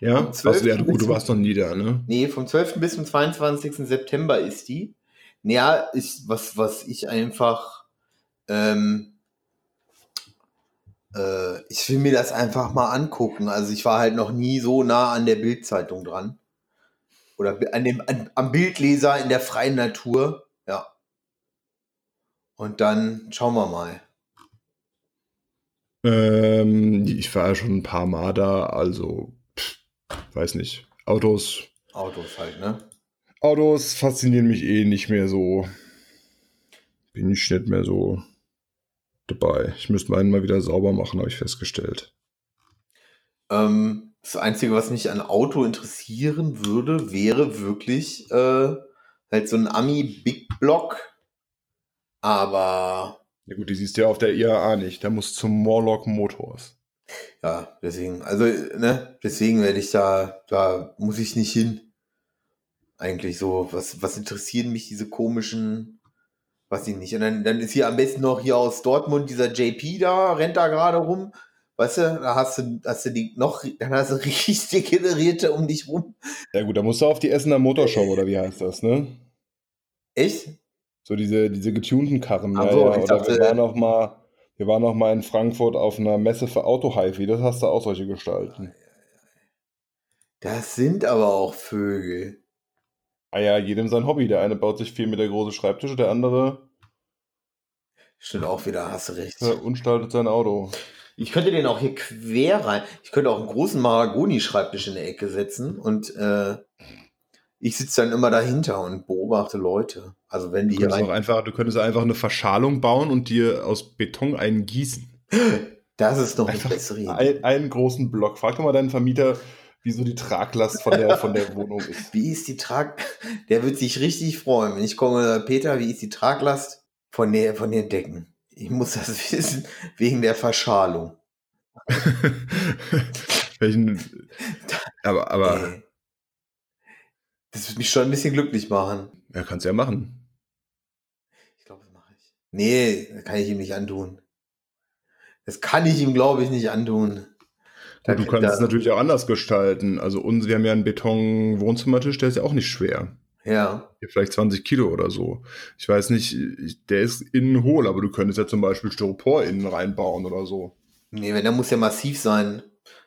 Speaker 1: Ja, was, ja
Speaker 2: 12.
Speaker 1: gut, du warst noch nie da, ne?
Speaker 2: Nee, vom 12. bis zum 22. September ist die. Naja, ist was, was ich einfach, ähm, äh, ich will mir das einfach mal angucken. Also ich war halt noch nie so nah an der Bildzeitung dran. Oder an dem, an, am Bildleser in der freien Natur. Ja. Und dann schauen wir mal.
Speaker 1: Ähm, ich war ja schon ein paar Mal da, also, pff, weiß nicht. Autos,
Speaker 2: Autos halt, ne?
Speaker 1: Autos faszinieren mich eh nicht mehr so. Bin ich nicht mehr so dabei. Ich müsste meinen mal wieder sauber machen, habe ich festgestellt.
Speaker 2: Ähm, das Einzige, was mich an Auto interessieren würde, wäre wirklich äh, halt so ein Ami Big Block. Aber
Speaker 1: Ja gut, die siehst du ja auf der IAA nicht. Der muss zum Morlock Motors.
Speaker 2: ja, deswegen, also, ne, deswegen werde ich da, da muss ich nicht hin. Eigentlich so, was, was interessieren mich diese komischen, weiß ich nicht. Und dann, dann ist hier am besten noch hier aus Dortmund dieser JP da, rennt da gerade rum. Weißt du, da hast du, hast du die noch, dann hast du richtig degenerierte um dich rum.
Speaker 1: Ja gut, da musst du auf die Essener Motorshow, oder wie heißt das, ne?
Speaker 2: Echt?
Speaker 1: So diese, diese getunten Karren.
Speaker 2: Ach
Speaker 1: ja,
Speaker 2: so,
Speaker 1: ja.
Speaker 2: ich
Speaker 1: Oder
Speaker 2: dachte-
Speaker 1: wir waren noch mal, wir waren noch mal in Frankfurt auf einer Messe für Auto-Hi-Fi. Das hast du auch solche Gestalten.
Speaker 2: Das sind aber auch Vögel.
Speaker 1: Ah ja, jedem sein Hobby. Der eine baut sich vier Meter große Schreibtische, der andere
Speaker 2: Stimmt auch wieder, hast du recht.
Speaker 1: äh, unstaltet sein Auto.
Speaker 2: Ich könnte den auch hier quer rein. Ich könnte auch einen großen Mahagoni-Schreibtisch in der Ecke setzen und äh, ich sitze dann immer dahinter und beobachte Leute. Also wenn die
Speaker 1: Du
Speaker 2: hier rein.
Speaker 1: einfach, du könntest einfach eine Verschalung bauen und dir aus Beton einen gießen.
Speaker 2: Das ist noch eine
Speaker 1: Einfach
Speaker 2: bessere Idee.
Speaker 1: Ein, einen großen Block. Frag doch mal deinen Vermieter, wie so die Traglast von der, von der Wohnung ist.
Speaker 2: Wie ist die Trag... Der wird sich richtig freuen, wenn ich komme und sage, Peter, wie ist die Traglast von, der, von den Decken? Ich muss das wissen, wegen der Verschalung.
Speaker 1: Welchen, aber, aber
Speaker 2: Ey. Das wird mich schon ein bisschen glücklich machen.
Speaker 1: ja, kannst ja machen.
Speaker 2: Ich glaube, das mache ich. Nee, das kann ich ihm nicht antun. Das kann ich ihm, glaube ich, nicht antun. Da
Speaker 1: du kannst
Speaker 2: er-
Speaker 1: es natürlich auch anders gestalten. Also uns, wir haben ja einen Beton-Wohnzimmertisch, der ist ja auch nicht schwer.
Speaker 2: Ja.
Speaker 1: Vielleicht 20 Kilo oder so. Ich weiß nicht, ich- der ist innen hohl, aber du könntest ja zum Beispiel Styropor innen reinbauen oder so.
Speaker 2: Nee, wenn der muss ja massiv sein.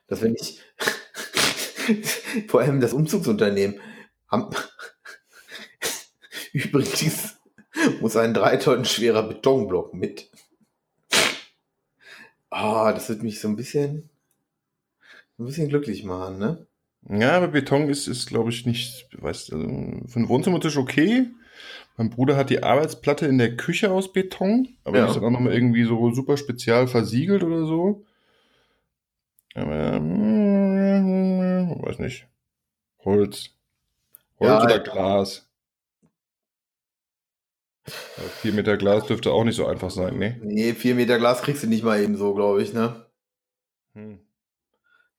Speaker 2: Dass wenn ich. Vor allem das Umzugsunternehmen. Übrigens muss ein drei Tonnen schwerer Betonblock mit. Ah, das wird mich so ein bisschen. Ein bisschen glücklich machen, ne?
Speaker 1: Ja, aber Beton ist, ist glaube ich, nicht, weißt du, für einen Wohnzimmertisch okay. Mein Bruder hat die Arbeitsplatte in der Küche aus Beton, aber
Speaker 2: Ja.
Speaker 1: die ist dann auch nochmal irgendwie so super spezial versiegelt oder so. Aber, mm, weiß nicht. Holz. Holz
Speaker 2: Ja,
Speaker 1: oder. Glas? Ja, vier Meter Glas dürfte auch nicht so einfach sein, ne?
Speaker 2: Nee, vier Meter Glas kriegst du nicht mal eben so, glaube ich, ne?
Speaker 1: Hm.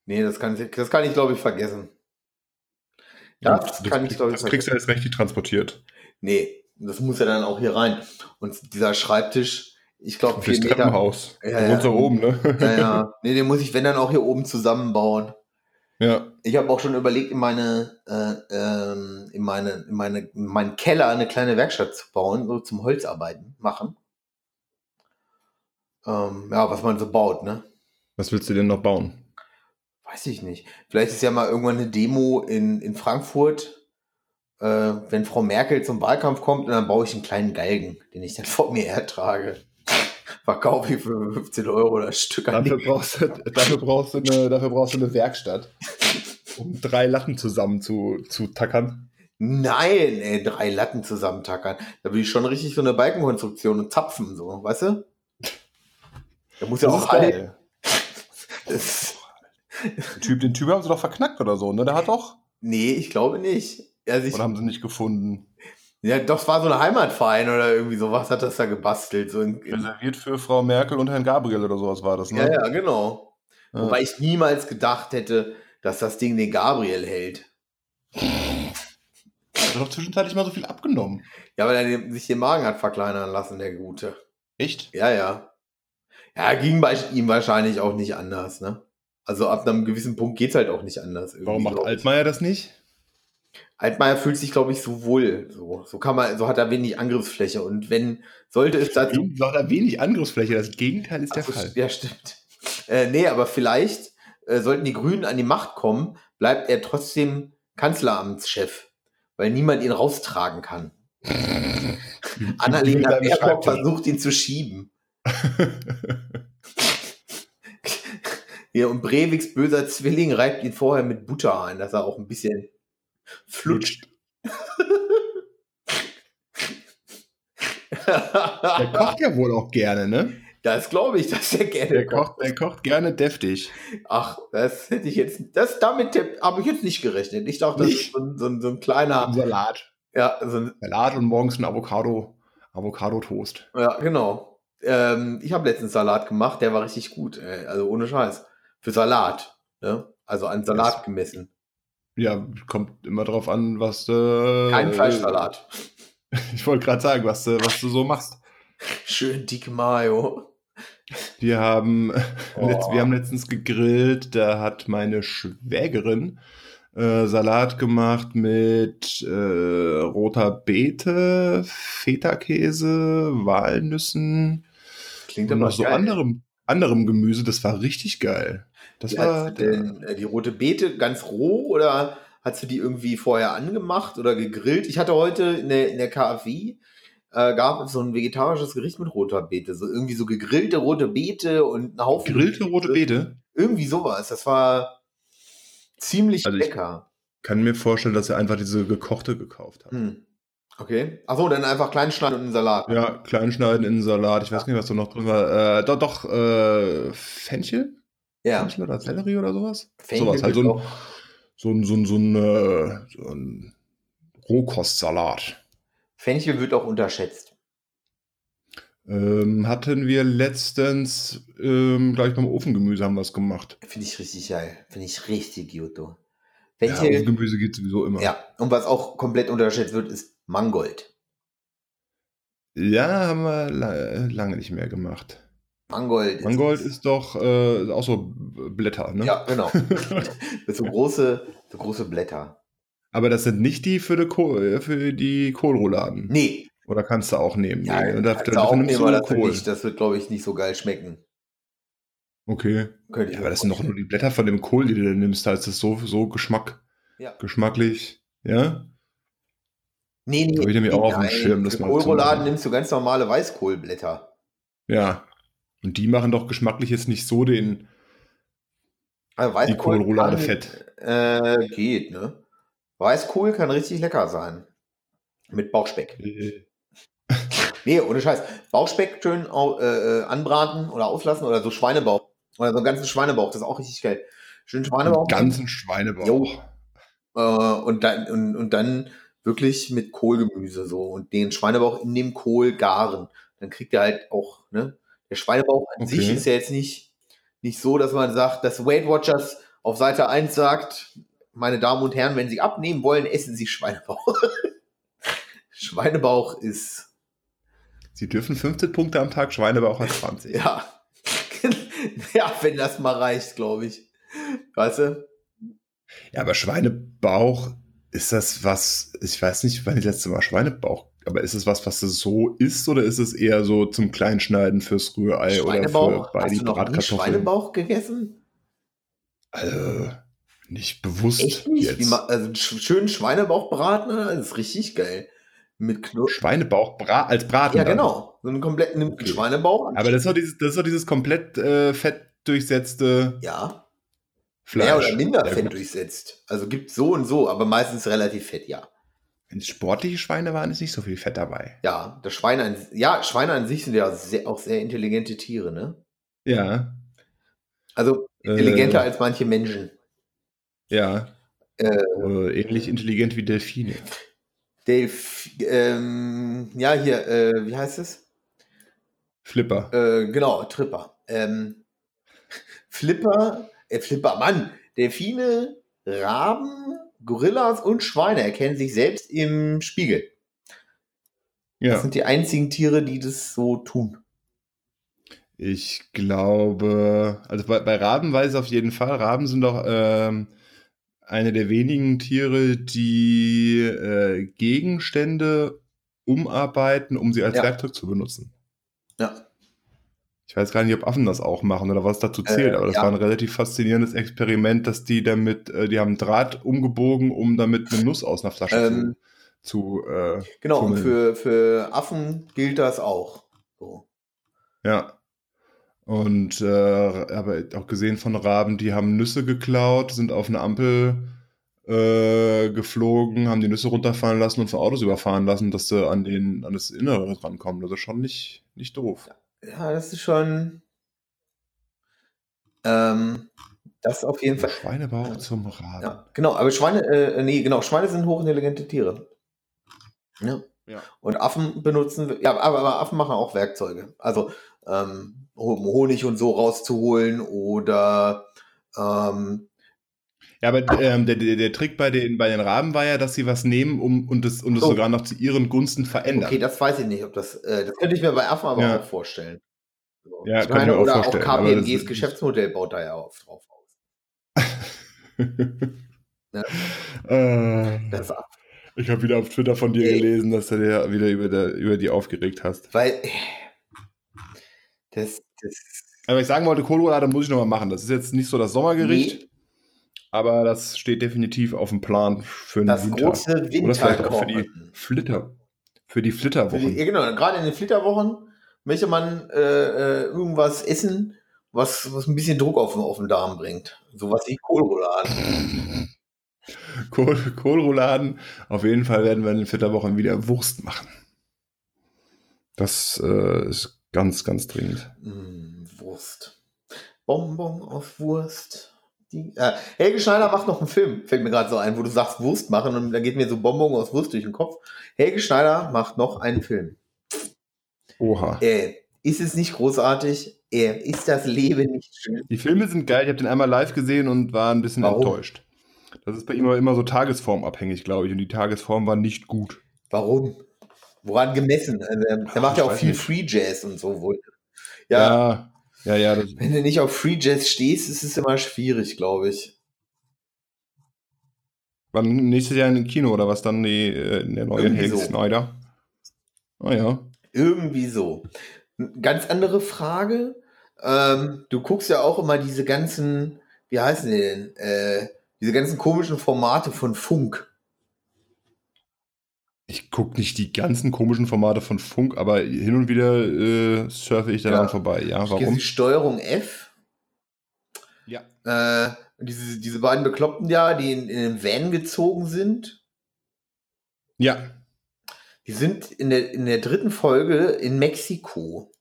Speaker 2: Nee, das kann, ich- das kann ich, glaube ich, vergessen. Ja, das kann ich, glaube ich,
Speaker 1: das kriegst du jetzt richtig transportiert.
Speaker 2: Nee, das muss ja dann auch hier rein. Und dieser Schreibtisch, ich glaube, vier Meter.
Speaker 1: Treppenhaus.
Speaker 2: Ja, ja.
Speaker 1: da oben, ne?
Speaker 2: Ja, ja. Nee, den muss ich, wenn dann auch hier oben zusammenbauen.
Speaker 1: Ja.
Speaker 2: Ich habe auch schon überlegt, in meine, äh, ähm, in meine, in meine, in meinen Keller eine kleine Werkstatt zu bauen, so zum Holzarbeiten machen. Ähm, ja, was man so baut, ne?
Speaker 1: Was willst du denn noch bauen?
Speaker 2: Weiß ich nicht. Vielleicht ist ja mal irgendwann eine Demo in, in Frankfurt, äh, wenn Frau Merkel zum Wahlkampf kommt und dann baue ich einen kleinen Galgen, den ich dann vor mir hertrage. Verkaufe ich für 15 Euro das Stück an
Speaker 1: Dafür brauchst, du, dafür, brauchst du eine, dafür brauchst du eine Werkstatt, um drei Latten zusammen zu, zu tackern.
Speaker 2: Nein, ey, drei Latten zusammentackern. Da will ich schon richtig so eine Balkenkonstruktion und zapfen, so, weißt du? Da muss ja auch alle. Das,
Speaker 1: Den Typ, den Typ haben sie doch verknackt oder so, ne? Der hat doch.
Speaker 2: nee, ich glaube nicht. Also ich,
Speaker 1: Oder haben sie nicht gefunden?
Speaker 2: ja, doch, es war so ein Heimatverein oder irgendwie sowas hat das da gebastelt. So in, in,
Speaker 1: Reserviert für Frau Merkel und Herrn Gabriel oder sowas war das, ne?
Speaker 2: ja, ja, genau.
Speaker 1: Ja.
Speaker 2: Wobei ich niemals gedacht hätte, dass das Ding den Gabriel hält.
Speaker 1: Hat er doch zwischenzeitlich mal so viel abgenommen.
Speaker 2: Ja, weil er sich den Magen hat verkleinern lassen, der Gute.
Speaker 1: Echt?
Speaker 2: Ja, ja. Ja, ging bei ihm wahrscheinlich auch nicht anders, ne? Also ab einem gewissen Punkt geht's halt auch nicht anders.
Speaker 1: Warum macht. Altmaier das nicht?
Speaker 2: Altmaier fühlt sich, glaube ich, so wohl. So, so kann man, so hat er wenig Angriffsfläche. Und wenn, sollte es dazu.
Speaker 1: So hat er wenig Angriffsfläche. Das Gegenteil ist der
Speaker 2: Ach so,
Speaker 1: Fall.
Speaker 2: Ja, stimmt. Äh, nee, aber vielleicht äh, sollten die Grünen an die Macht kommen, bleibt er trotzdem Kanzleramtschef, weil niemand ihn raustragen kann. Annalena Baerbock versucht ihn zu schieben. Ja, und Breviks böser Zwilling reibt ihn vorher mit Butter ein, dass er auch ein bisschen flutscht.
Speaker 1: Der kocht ja wohl auch gerne, ne?
Speaker 2: Das glaube ich, dass er gerne
Speaker 1: Der kocht, der kocht gerne deftig.
Speaker 2: Ach, das hätte ich jetzt, das damit habe ich jetzt nicht gerechnet. Ich dachte, das
Speaker 1: Nicht?
Speaker 2: ist so ein, so ein, so ein kleiner,
Speaker 1: Salat.
Speaker 2: ja, so ein,
Speaker 1: Salat und morgens ein Avocado, Avocado-Toast.
Speaker 2: ja, genau. Ähm, ich habe letztens Salat gemacht, der war richtig gut, ey. also ohne Scheiß. Für Salat, ne? Also an Salat gemessen.
Speaker 1: Ja, kommt immer drauf an, was du.
Speaker 2: Kein Fleischsalat.
Speaker 1: Ich wollte gerade sagen, was du, was du so machst.
Speaker 2: Schön dick Mayo.
Speaker 1: Wir haben,
Speaker 2: Oh.
Speaker 1: letzt, wir haben letztens gegrillt, da hat meine Schwägerin äh, Salat gemacht mit äh, roter Beete, Feta-Käse, Walnüssen
Speaker 2: Klingt
Speaker 1: und
Speaker 2: aber
Speaker 1: noch so
Speaker 2: geil.
Speaker 1: anderem, anderem Gemüse. Das war richtig geil. Das
Speaker 2: Wie
Speaker 1: war,
Speaker 2: denn äh, die rote Beete ganz roh oder hast du die irgendwie vorher angemacht oder gegrillt? Ich hatte heute in der, in der KfW äh, gab es so ein vegetarisches Gericht mit roter Beete. So irgendwie so gegrillte rote Beete und ein Haufen.
Speaker 1: gegrillte rote Beete.
Speaker 2: Irgendwie sowas. Das war ziemlich
Speaker 1: Also ich-
Speaker 2: lecker.
Speaker 1: Kann mir vorstellen, dass er einfach diese gekochte gekauft hat.
Speaker 2: Hm. Okay. Achso, dann einfach klein schneiden und einen Salat.
Speaker 1: Ja, kleinschneiden in den Salat. Ich weiß nicht, was da noch drin war. Äh, doch, doch, äh, Fenchel?
Speaker 2: Ja.
Speaker 1: Fenchel oder Sellerie oder sowas?
Speaker 2: Fenchel
Speaker 1: sowas, halt so ein, so ein, so ein, so ein, äh, so ein Rohkostsalat.
Speaker 2: Fenchel wird auch unterschätzt.
Speaker 1: Ähm, hatten wir letztens, ähm, gleich beim Ofengemüse haben wir es gemacht.
Speaker 2: Finde ich richtig geil. Finde ich richtig gut. du.
Speaker 1: Ja,
Speaker 2: Fenchel.
Speaker 1: Ofengemüse geht sowieso immer.
Speaker 2: Ja, und was auch komplett unterschätzt wird, ist Mangold.
Speaker 1: Ja, haben wir la lange nicht mehr gemacht.
Speaker 2: Mangold.
Speaker 1: Mangold ist doch äh, auch so Blätter, ne?
Speaker 2: Ja, genau. So große, so große Blätter.
Speaker 1: Aber das sind nicht die für die, Kohl, für die Kohlrouladen.
Speaker 2: Nee,
Speaker 1: Oder kannst du auch nehmen?
Speaker 2: ja,
Speaker 1: Nee,
Speaker 2: kannst du auch nehmen, aber das, wird nicht, das wird, glaube ich, nicht so geil schmecken.
Speaker 1: Okay.
Speaker 2: Könnte
Speaker 1: Ja, aber das sind doch nur die Blätter von dem Kohl, die du da nimmst. Da ist es so, so Geschmack,
Speaker 2: Ja.
Speaker 1: geschmacklich. Ja?
Speaker 2: Nee, nee.
Speaker 1: Hab ich nämlich auch auf dem Schirm, das
Speaker 2: Für Kohlrouladen nimmst du ganz normale Weißkohlblätter.
Speaker 1: Ja. Und die machen doch geschmacklich jetzt nicht so den.
Speaker 2: Also
Speaker 1: Die Kohlroulade fett.
Speaker 2: Äh, geht, ne? Weißkohl kann richtig lecker sein. Mit Bauchspeck.
Speaker 1: Äh,
Speaker 2: Nee, ohne Scheiß. Bauchspeck schön au, äh, äh, anbraten oder auslassen oder so Schweinebauch. Oder so einen ganzen Schweinebauch, das ist auch richtig geil. Schön Schweinebauch.
Speaker 1: Den ganzen Schweinebauch.
Speaker 2: Jo. Äh, und, dann, und, und dann wirklich mit Kohlgemüse so und den Schweinebauch in dem Kohl garen. Dann kriegt er halt auch, ne? Der Schweinebauch an
Speaker 1: Okay.
Speaker 2: sich ist ja jetzt nicht, nicht so, dass man sagt, dass Weight Watchers auf Seite 1 sagt, meine Damen und Herren, wenn Sie abnehmen wollen, essen Sie Schweinebauch. Schweinebauch ist,
Speaker 1: Sie dürfen 15 Punkte am Tag, Schweinebauch hat 20.
Speaker 2: ja, ja, wenn das mal reicht, glaube ich. Weißt du?
Speaker 1: Ja, aber Schweinebauch, ist das was, ich weiß nicht, wann ich das letzte Mal Schweinebauch, aber ist es was, was es so ist oder ist es eher so zum Kleinschneiden fürs Rührei oder für bei
Speaker 2: Hast
Speaker 1: die
Speaker 2: du noch nie
Speaker 1: Bratkartoffeln?
Speaker 2: Schweinebauch gegessen?
Speaker 1: Also, nicht bewusst
Speaker 2: Echt nicht?
Speaker 1: jetzt.
Speaker 2: Wie also einen sch- schönen Schweinebauchbraten, das ist richtig geil. Mit Knur
Speaker 1: Schweinebauch bra als Braten.
Speaker 2: Ja,
Speaker 1: dann.
Speaker 2: genau. So einen kompletten
Speaker 1: Okay.
Speaker 2: Schweinebauch.
Speaker 1: Aber das ist doch dieses, das ist doch dieses komplett äh, fettdurchsetzte
Speaker 2: ja,
Speaker 1: Fleisch.
Speaker 2: mehr oder minder
Speaker 1: Ja,
Speaker 2: Fett
Speaker 1: gut.
Speaker 2: durchsetzt. Also gibt so und so, aber meistens relativ fett, ja.
Speaker 1: Wenn es sportliche Schweine waren, ist nicht so viel Fett dabei.
Speaker 2: Ja, das Schweine an, ja, Schweine an sich sind ja sehr, auch sehr intelligente Tiere, ne?
Speaker 1: Ja,
Speaker 2: Also intelligenter
Speaker 1: Äh.
Speaker 2: als manche Menschen.
Speaker 1: ja.
Speaker 2: Äh,
Speaker 1: Äh, ähnlich intelligent wie Delfine.
Speaker 2: Delf, ähm, ja, hier, äh, wie heißt es?
Speaker 1: Flipper.
Speaker 2: Äh, genau, Tripper. Ähm, Flipper, äh, Flipper, Mann, Delfine, Raben, Gorillas und Schweine erkennen sich selbst im Spiegel. Das
Speaker 1: Ja.
Speaker 2: sind die einzigen Tiere, die das so tun.
Speaker 1: Ich glaube, also bei, bei Raben weiß ich auf jeden Fall, Raben sind doch ähm, eine der wenigen Tiere, die äh, Gegenstände umarbeiten, um sie als
Speaker 2: Ja.
Speaker 1: Werkzeug zu benutzen.
Speaker 2: Ja.
Speaker 1: Ich weiß gar nicht, ob Affen das auch machen oder was dazu zählt,
Speaker 2: Äh,
Speaker 1: aber das
Speaker 2: ja.
Speaker 1: war ein relativ faszinierendes Experiment, dass die damit, äh, die haben Draht umgebogen, um damit eine Nuss aus einer Flasche
Speaker 2: Ähm,
Speaker 1: zu, äh,
Speaker 2: Genau, und
Speaker 1: fummeln.
Speaker 2: für, für Affen gilt das auch. So.
Speaker 1: Ja. Und äh, aber auch gesehen von Raben, die haben Nüsse geklaut, sind auf eine Ampel äh, geflogen, haben die Nüsse runterfallen lassen und von Autos überfahren lassen, dass sie an, den, an das Innere rankommen. Das ist schon nicht, nicht doof.
Speaker 2: Ja, das ist schon. Ähm, das ist auf jeden Fall.
Speaker 1: Schweinebauch zum Raben.
Speaker 2: Ja, genau, aber Schweine, äh, nee, genau, Schweine sind hochintelligente Tiere. Ja.
Speaker 1: Ja.
Speaker 2: Und Affen benutzen, ja, aber, aber Affen machen auch Werkzeuge. Also, ähm, um Honig und so rauszuholen oder, ähm,
Speaker 1: Ja, aber ähm, der, der, der Trick bei den, bei den Raben war ja, dass sie was nehmen um, und es und es
Speaker 2: So.
Speaker 1: sogar noch zu ihren Gunsten verändern.
Speaker 2: okay, das weiß ich nicht, ob das, äh, das könnte ich mir bei Affen aber
Speaker 1: Ja.
Speaker 2: auch vorstellen. So.
Speaker 1: Ja,
Speaker 2: ich
Speaker 1: kann ich
Speaker 2: meine,
Speaker 1: mir auch
Speaker 2: oder auch
Speaker 1: das
Speaker 2: KPMGs Geschäftsmodell baut da ja auf, drauf aus. Ja.
Speaker 1: äh,
Speaker 2: Das,
Speaker 1: ich habe wieder auf Twitter von dir
Speaker 2: Ey.
Speaker 1: gelesen, dass du dir wieder über, der, über die aufgeregt hast.
Speaker 2: weil, das, das,
Speaker 1: Aber ich sagen wollte, Kohlroulade muss ich noch mal machen. Das ist jetzt nicht so das Sommergericht, aber das steht definitiv auf dem Plan für den
Speaker 2: das
Speaker 1: Winter.
Speaker 2: große
Speaker 1: Oder vielleicht auch für die. Flitter. Für die
Speaker 2: Für
Speaker 1: Flitterwochen.
Speaker 2: die, ja, genau, gerade in den Flitterwochen möchte man äh, äh, irgendwas essen, was, was ein bisschen Druck auf, den- auf den Darm bringt. Sowas wie Kohlrouladen.
Speaker 1: Kohl, Kohlrouladen. Auf jeden Fall werden wir in den Flitterwochen wieder Wurst machen. Das äh, ist ganz, ganz dringend.
Speaker 2: Mm, Wurst. Bonbon auf Wurst. Die, äh, Helge Schneider macht noch einen Film, fällt mir gerade so ein, wo du sagst Wurst machen und da geht mir so Bonbon aus Wurst durch den Kopf. Helge Schneider macht noch einen Film.
Speaker 1: Oha.
Speaker 2: Äh, ist es nicht großartig? Äh, ist das Leben nicht schön?
Speaker 1: Die Filme sind geil. Ich habe den einmal live gesehen und war ein bisschen
Speaker 2: Warum?
Speaker 1: enttäuscht. Das ist bei ihm aber immer so tagesformabhängig, glaube ich. Und die Tagesform war nicht gut.
Speaker 2: Warum? Woran gemessen? Also, er, er
Speaker 1: Ah,
Speaker 2: macht ja auch viel
Speaker 1: nicht.
Speaker 2: Free Jazz und so wohl. Ja,
Speaker 1: ja, ja. ja
Speaker 2: wenn du nicht auf Free Jazz stehst, ist es immer schwierig, glaube ich.
Speaker 1: Wann nächstes Jahr in den Kino oder was dann die, äh, in der neuen Helge
Speaker 2: so.
Speaker 1: Snyder? Ah ja.
Speaker 2: Irgendwie so. Ganz andere Frage. Ähm, du guckst ja auch immer diese ganzen, wie heißen die denn? Äh, diese ganzen komischen Formate von Funk.
Speaker 1: Ich gucke nicht die ganzen komischen Formate von Funk, aber hin und wieder äh, surfe ich daran
Speaker 2: Ja.
Speaker 1: vorbei. Ja, warum?
Speaker 2: die Steuerung F.
Speaker 1: Ja.
Speaker 2: Äh, diese, diese beiden Bekloppten da, die in, in den Van gezogen sind.
Speaker 1: Ja.
Speaker 2: Die sind in der, in der dritten Folge in Mexiko.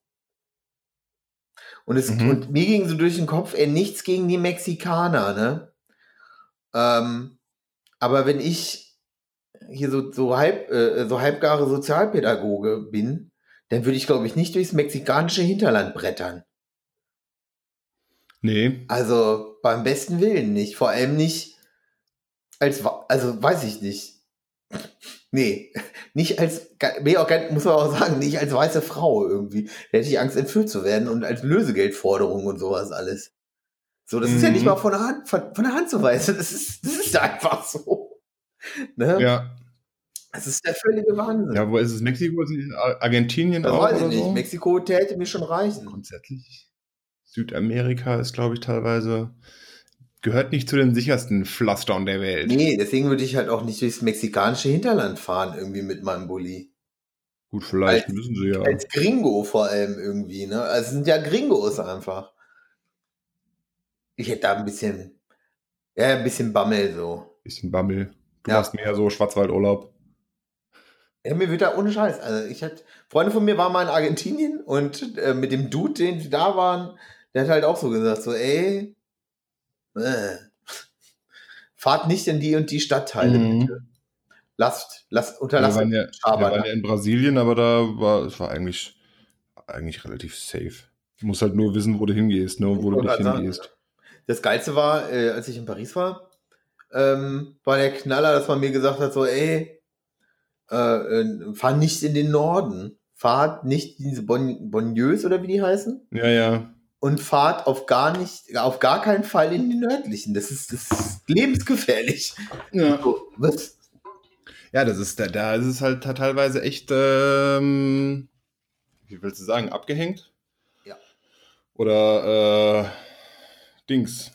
Speaker 2: Und, es,
Speaker 1: Mhm.
Speaker 2: und mir ging so durch den Kopf, ey, nichts gegen die Mexikaner, ne? Ähm, aber wenn ich hier so, so, halb, äh, so halbgare Sozialpädagoge bin, dann würde ich, glaube ich, nicht durchs mexikanische Hinterland brettern.
Speaker 1: Nee.
Speaker 2: Also beim besten Willen nicht. Vor allem nicht als, also weiß ich nicht. Nee, nicht als, nee, auch, gar- muss man auch sagen, nicht als weiße Frau irgendwie. Da hätte ich Angst, entführt zu werden und als Lösegeldforderung und sowas alles. So, das ist ja nicht
Speaker 1: Mhm.
Speaker 2: mal von der Hand, von, von der Hand zu weisen. Das ist, das ist einfach so. Ne?
Speaker 1: Ja.
Speaker 2: Das ist der völlige Wahnsinn.
Speaker 1: Ja, wo ist es? Mexiko? Argentinien
Speaker 2: das
Speaker 1: auch
Speaker 2: weiß ich nicht.
Speaker 1: so?
Speaker 2: Mexiko täte mir schon reichen.
Speaker 1: Grundsätzlich. Südamerika ist, glaube ich, teilweise gehört nicht zu den sichersten Pflastern der Welt.
Speaker 2: Nee, deswegen würde ich halt auch nicht durchs mexikanische Hinterland fahren, irgendwie mit meinem Bulli.
Speaker 1: Gut, vielleicht
Speaker 2: Als-
Speaker 1: müssen sie ja.
Speaker 2: Als Gringo vor allem irgendwie, ne? Also es sind ja Gringos einfach. Ich hätte da ein bisschen, ja, ein bisschen Bammel so.
Speaker 1: Bisschen Bammel. Du
Speaker 2: Ja.
Speaker 1: machst mehr so Schwarzwaldurlaub.
Speaker 2: Ja, mir wird da ohne Scheiß. Also ich hatte, Freunde von mir waren mal in Argentinien und äh, mit dem Dude, den die da waren, der hat halt auch so gesagt, so, ey, äh, fahrt nicht in die und die Stadtteile,
Speaker 1: Mhm.
Speaker 2: bitte. Lasst, lasst,
Speaker 1: Wir
Speaker 2: unterlasst
Speaker 1: waren, ja, wir waren ja in Brasilien, aber da war es war eigentlich, eigentlich relativ safe. Du musst halt nur wissen, wo du hingehst, ne, wo du
Speaker 2: sagen,
Speaker 1: hingehst.
Speaker 2: Das Geilste war, äh, als ich in Paris war, ähm, war der Knaller, dass man mir gesagt hat, so, ey, äh, äh, fahr nicht in den Norden. Fahrt nicht in diese bon Bonnieus oder wie die heißen.
Speaker 1: Ja, ja.
Speaker 2: Und fahrt auf gar nicht, auf gar keinen Fall in die nördlichen. Das ist, das ist lebensgefährlich.
Speaker 1: Ja.
Speaker 2: So, was?
Speaker 1: Ja, das ist, da, da ist es halt teilweise echt, ähm, wie willst du sagen, abgehängt?
Speaker 2: Ja.
Speaker 1: Oder, äh, Dings.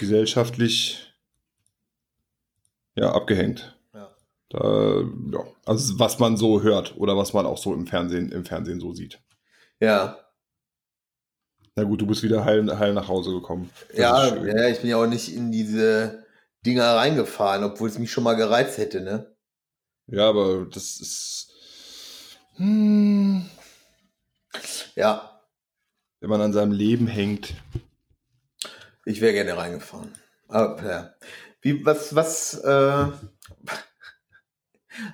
Speaker 1: Gesellschaftlich, ja, abgehängt.
Speaker 2: Ja.
Speaker 1: Da, ja, also was man so hört oder was man auch so im Fernsehen, im Fernsehen so sieht.
Speaker 2: Ja,
Speaker 1: Na gut, du bist wieder heil, heil nach Hause gekommen.
Speaker 2: Ja, ja, ich bin ja auch nicht in diese Dinger reingefahren, obwohl es mich schon mal gereizt hätte, ne?
Speaker 1: Ja, aber das ist, hm,
Speaker 2: Ja,
Speaker 1: wenn man an seinem Leben hängt.
Speaker 2: Ich wäre gerne reingefahren. Aber, ja. Wie, was, was, äh,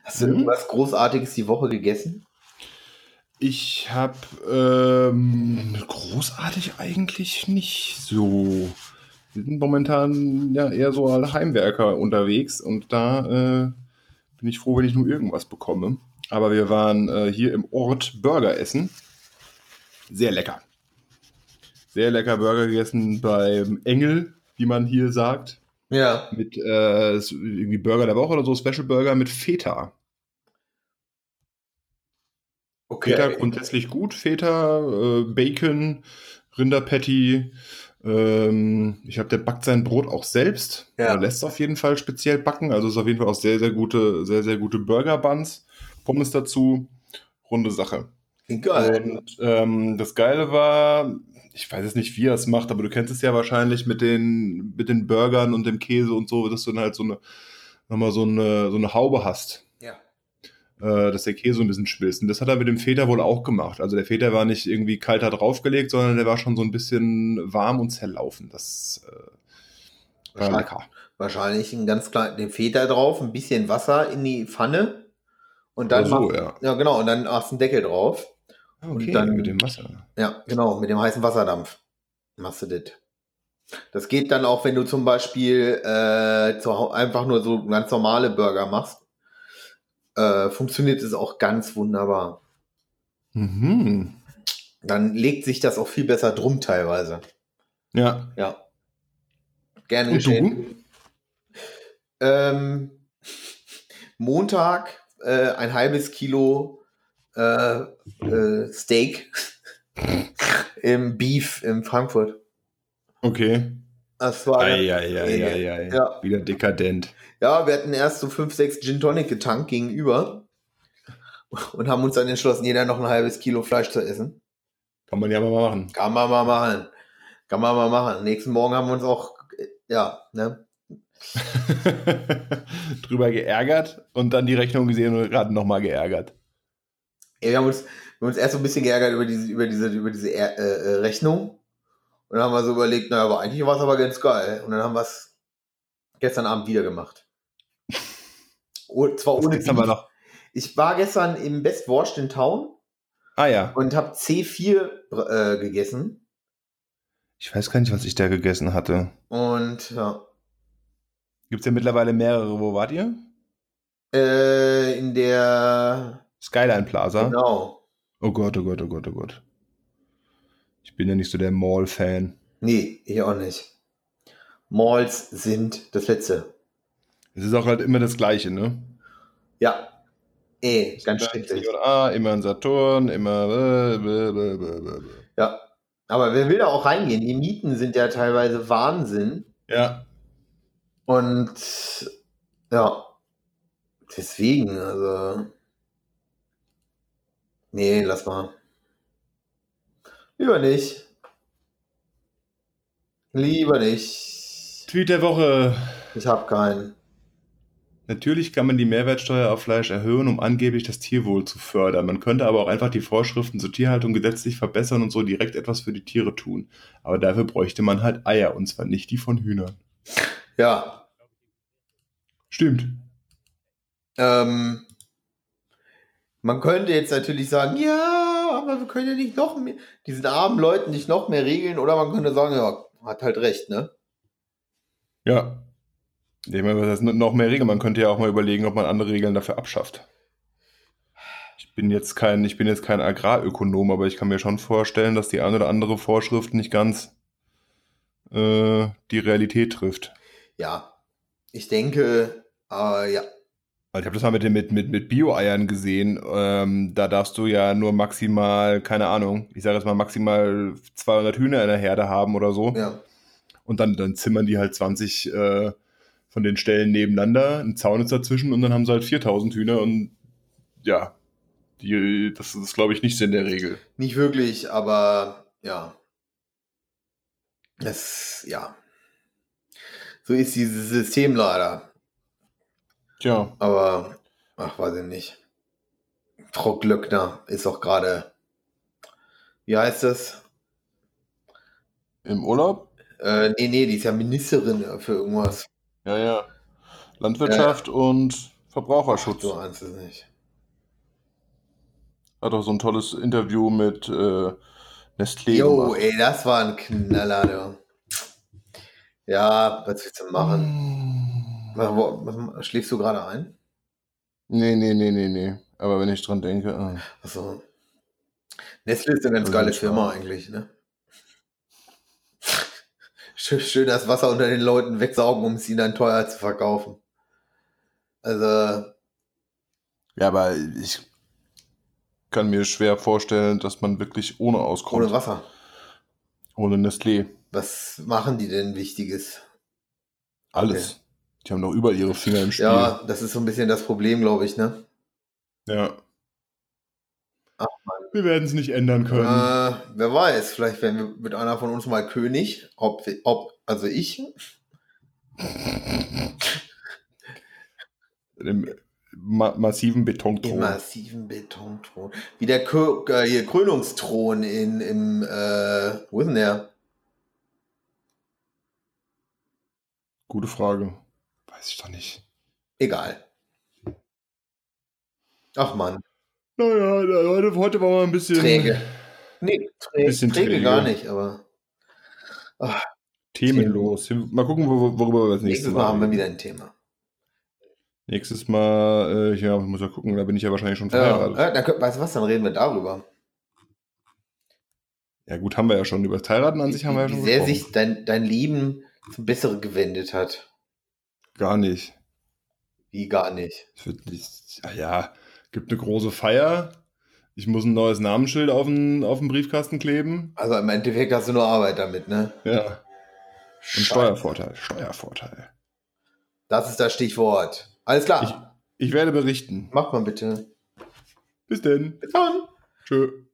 Speaker 2: hast du
Speaker 1: Mhm.
Speaker 2: irgendwas Großartiges die Woche gegessen?
Speaker 1: Ich habe ähm, großartig eigentlich nicht so. Wir sind momentan ja eher so als Heimwerker unterwegs und da äh, bin ich froh, wenn ich nur irgendwas bekomme. Aber wir waren äh, hier im Ort Burger essen. Sehr lecker. Sehr lecker Burger gegessen beim Engel, wie man hier sagt.
Speaker 2: Ja.
Speaker 1: Mit äh, irgendwie Burger der Woche oder so, Special Burger mit Feta. Feta grundsätzlich gut. Feta, äh, Bacon, Rinderpatty. Ähm, ich habe, der backt sein Brot auch selbst.
Speaker 2: Ja.
Speaker 1: Er lässt es auf jeden Fall speziell backen. Also ist auf jeden Fall auch sehr, sehr gute, sehr, sehr gute Burger-Buns. Pommes dazu. Runde Sache.
Speaker 2: Geil.
Speaker 1: Und ähm, das Geile war, ich weiß jetzt nicht, wie er es macht, aber du kennst es ja wahrscheinlich mit den, mit den Burgern und dem Käse und so, dass du dann halt so eine, nochmal so eine, so eine Haube hast
Speaker 2: Ja.
Speaker 1: äh, dass der Käse ein bisschen schmilzt. Und das hat er mit dem Feta wohl auch gemacht. Also der Feta war nicht irgendwie kalter draufgelegt, sondern der war schon so ein bisschen warm und zerlaufen. Das äh, war
Speaker 2: Wahrscheinlich.
Speaker 1: lecker.
Speaker 2: Wahrscheinlich einen ganz kleinen, den Feta drauf, ein bisschen Wasser in die Pfanne. Und dann
Speaker 1: Oder so,
Speaker 2: mach-
Speaker 1: ja.
Speaker 2: ja, genau, und dann machst du einen Deckel drauf.
Speaker 1: Ah,
Speaker 2: Und
Speaker 1: Okay,
Speaker 2: dann-
Speaker 1: mit dem Wasser.
Speaker 2: Ja, genau, mit dem heißen Wasserdampf machst du das. Das geht dann auch, wenn du zum Beispiel äh, zu, einfach nur so ganz normale Burger machst. Äh, funktioniert es auch ganz wunderbar.
Speaker 1: Mhm.
Speaker 2: Dann legt sich das auch viel besser drum teilweise.
Speaker 1: Ja.
Speaker 2: Ja. Gerne
Speaker 1: Und
Speaker 2: geschehen. Ähm, Montag äh, ein halbes Kilo äh, äh, Steak im Beef in Frankfurt.
Speaker 1: Okay.
Speaker 2: Das war
Speaker 1: Eieieiei.
Speaker 2: Ja.
Speaker 1: Wieder dekadent.
Speaker 2: Ja, wir hatten erst so 5, 6 Gin Tonic getankt gegenüber und haben uns dann entschlossen, jeder noch ein halbes Kilo Fleisch zu essen.
Speaker 1: Kann man ja mal machen.
Speaker 2: Kann man mal machen. Kann man mal machen. Nächsten Morgen haben wir uns auch, ja, ne?
Speaker 1: Drüber geärgert und dann die Rechnung gesehen und gerade nochmal geärgert.
Speaker 2: Ja, wir haben uns, wir haben uns erst so ein bisschen geärgert über diese, über diese, über diese äh, äh, Rechnung. Und dann haben wir so überlegt, naja, aber eigentlich war es aber ganz geil. Und dann haben wir es gestern Abend wieder gemacht. Oh, zwar ohne
Speaker 1: haben wir noch.
Speaker 2: Ich war gestern im Best Wurst in Town
Speaker 1: Ah ja.
Speaker 2: und habe C4 äh, gegessen.
Speaker 1: Ich weiß gar nicht, was ich da gegessen hatte.
Speaker 2: Und ja,
Speaker 1: Gibt es ja mittlerweile mehrere. Wo wart ihr?
Speaker 2: äh, in der,
Speaker 1: Skyline Plaza.
Speaker 2: genau,
Speaker 1: Oh Gott, oh Gott, oh Gott, oh Gott. Ich bin ja nicht so der Mall-Fan.
Speaker 2: Nee, ich auch nicht. Malls sind das Letzte.
Speaker 1: Es ist auch halt immer das Gleiche, ne?
Speaker 2: Ja. Eh, ganz schrecklich.
Speaker 1: Ah, immer ein Saturn, immer.
Speaker 2: Ja. Aber wer will da auch reingehen? Die Mieten sind ja teilweise Wahnsinn.
Speaker 1: Ja,
Speaker 2: Und ja, deswegen, also. Nee, lass mal. Lieber nicht. Lieber nicht.
Speaker 1: Tweet der Woche.
Speaker 2: Ich hab keinen.
Speaker 1: Natürlich kann man die Mehrwertsteuer auf Fleisch erhöhen, um angeblich das Tierwohl zu fördern. Man könnte aber auch einfach die Vorschriften zur Tierhaltung gesetzlich verbessern und so direkt etwas für die Tiere tun. Aber dafür bräuchte man halt Eier, und zwar nicht die von Hühnern.
Speaker 2: Ja.
Speaker 1: Stimmt.
Speaker 2: Ähm, man könnte jetzt natürlich sagen, ja, aber wir können ja nicht noch mehr, diesen armen Leuten nicht noch mehr regeln, oder man könnte sagen, ja, hat halt recht, ne?
Speaker 1: Ja. Ich meine, was heißt noch mehr Regeln? Man könnte ja auch mal überlegen, ob man andere Regeln dafür abschafft. Ich bin jetzt kein, ich bin jetzt kein Agrarökonom, aber ich kann mir schon vorstellen, dass die eine oder andere Vorschrift nicht ganz äh, die Realität trifft.
Speaker 2: Ja. Ich denke, äh, ja.
Speaker 1: Also ich habe das mal mit, mit, mit, mit Bio-Eiern gesehen. Ähm, da darfst du ja nur maximal, keine Ahnung, ich sage jetzt mal maximal 200 Hühner in der Herde haben oder so.
Speaker 2: Ja.
Speaker 1: Und dann, dann zimmern die halt 20 äh, von den Stellen nebeneinander, ein Zaun ist dazwischen und dann haben sie halt 4000 Hühner und ja, die, das ist, glaube ich, nicht Sinn der Regel.
Speaker 2: Nicht wirklich, aber ja. Das, ja. So ist dieses System leider.
Speaker 1: Tja,
Speaker 2: Aber, ach, weiß ich nicht. Frau Glöckner ist auch gerade, wie heißt das?
Speaker 1: im Urlaub?
Speaker 2: Äh, nee, nee, die ist ja Ministerin für irgendwas.
Speaker 1: Ja, ja. Landwirtschaft und Verbraucherschutz.
Speaker 2: Du ahnst es nicht.
Speaker 1: Hat auch so ein tolles Interview mit äh, Nestlé
Speaker 2: Jo, ey, das war ein Knaller, du. Ja, was willst du machen? Schläfst du gerade ein?
Speaker 1: Nee, nee, nee, nee, nee. Aber wenn ich dran denke. äh.
Speaker 2: Achso. Nestle ist eine ganz
Speaker 1: Also
Speaker 2: geile Firma eigentlich, ne? Schön, schön das Wasser unter den Leuten wegsaugen, um es ihnen dann teuer zu verkaufen. Also,
Speaker 1: Ja, aber ich kann mir schwer vorstellen, dass man wirklich ohne auskommt.
Speaker 2: ohne Wasser.
Speaker 1: Ohne Nestlé.
Speaker 2: Was machen die denn Wichtiges?
Speaker 1: Alles. Die haben doch überall ihre Finger im Spiel.
Speaker 2: Ja, das ist so ein bisschen das Problem, glaube ich, ne?
Speaker 1: Ja.
Speaker 2: Ach,
Speaker 1: Wir werden es nicht ändern können.
Speaker 2: Äh, wer weiß, vielleicht werden wir mit einer von uns mal König. Ob, ob also ich.
Speaker 1: Im ma massiven
Speaker 2: Im
Speaker 1: Betonthron.
Speaker 2: massiven Betonthron. Wie der Kö äh, hier Krönungsthron in, im, äh, wo ist denn der?
Speaker 1: Gute Frage. Weiß ich doch nicht.
Speaker 2: Egal. Ach man,
Speaker 1: Naja, na, heute, heute war mal ein bisschen
Speaker 2: träge. Nee, träge,
Speaker 1: Bisschen
Speaker 2: träge
Speaker 1: träge.
Speaker 2: gar nicht, aber ach,
Speaker 1: themenlos. Mal gucken, wo, worüber wir das nächste
Speaker 2: nächstes
Speaker 1: Mal
Speaker 2: Mal haben wir wieder ein Thema.
Speaker 1: Nächstes Mal, äh, ja, ich muss ja gucken, da bin ich ja wahrscheinlich schon
Speaker 2: Ja,
Speaker 1: verheiratet.
Speaker 2: äh, dann, könnt- weißt du was, dann reden wir darüber.
Speaker 1: Ja, gut, haben wir ja schon. Über das Heiraten an sich haben wir ja
Speaker 2: wie
Speaker 1: schon
Speaker 2: sehr
Speaker 1: gesprochen.
Speaker 2: sich dein, dein Leben zum Besseren gewendet hat.
Speaker 1: Gar nicht.
Speaker 2: Wie gar nicht.
Speaker 1: Es wird nicht. Ja, ja, gibt eine große Feier. Ich muss ein neues Namensschild auf den, auf den Briefkasten kleben.
Speaker 2: Also im Endeffekt hast du nur Arbeit damit, ne?
Speaker 1: Ja. Und. Steuervorteil. Steuervorteil.
Speaker 2: Das ist das Stichwort. Alles klar.
Speaker 1: Ich werde berichten.
Speaker 2: Mach mal bitte.
Speaker 1: Bis denn.
Speaker 2: Bis dann.
Speaker 1: Tschö.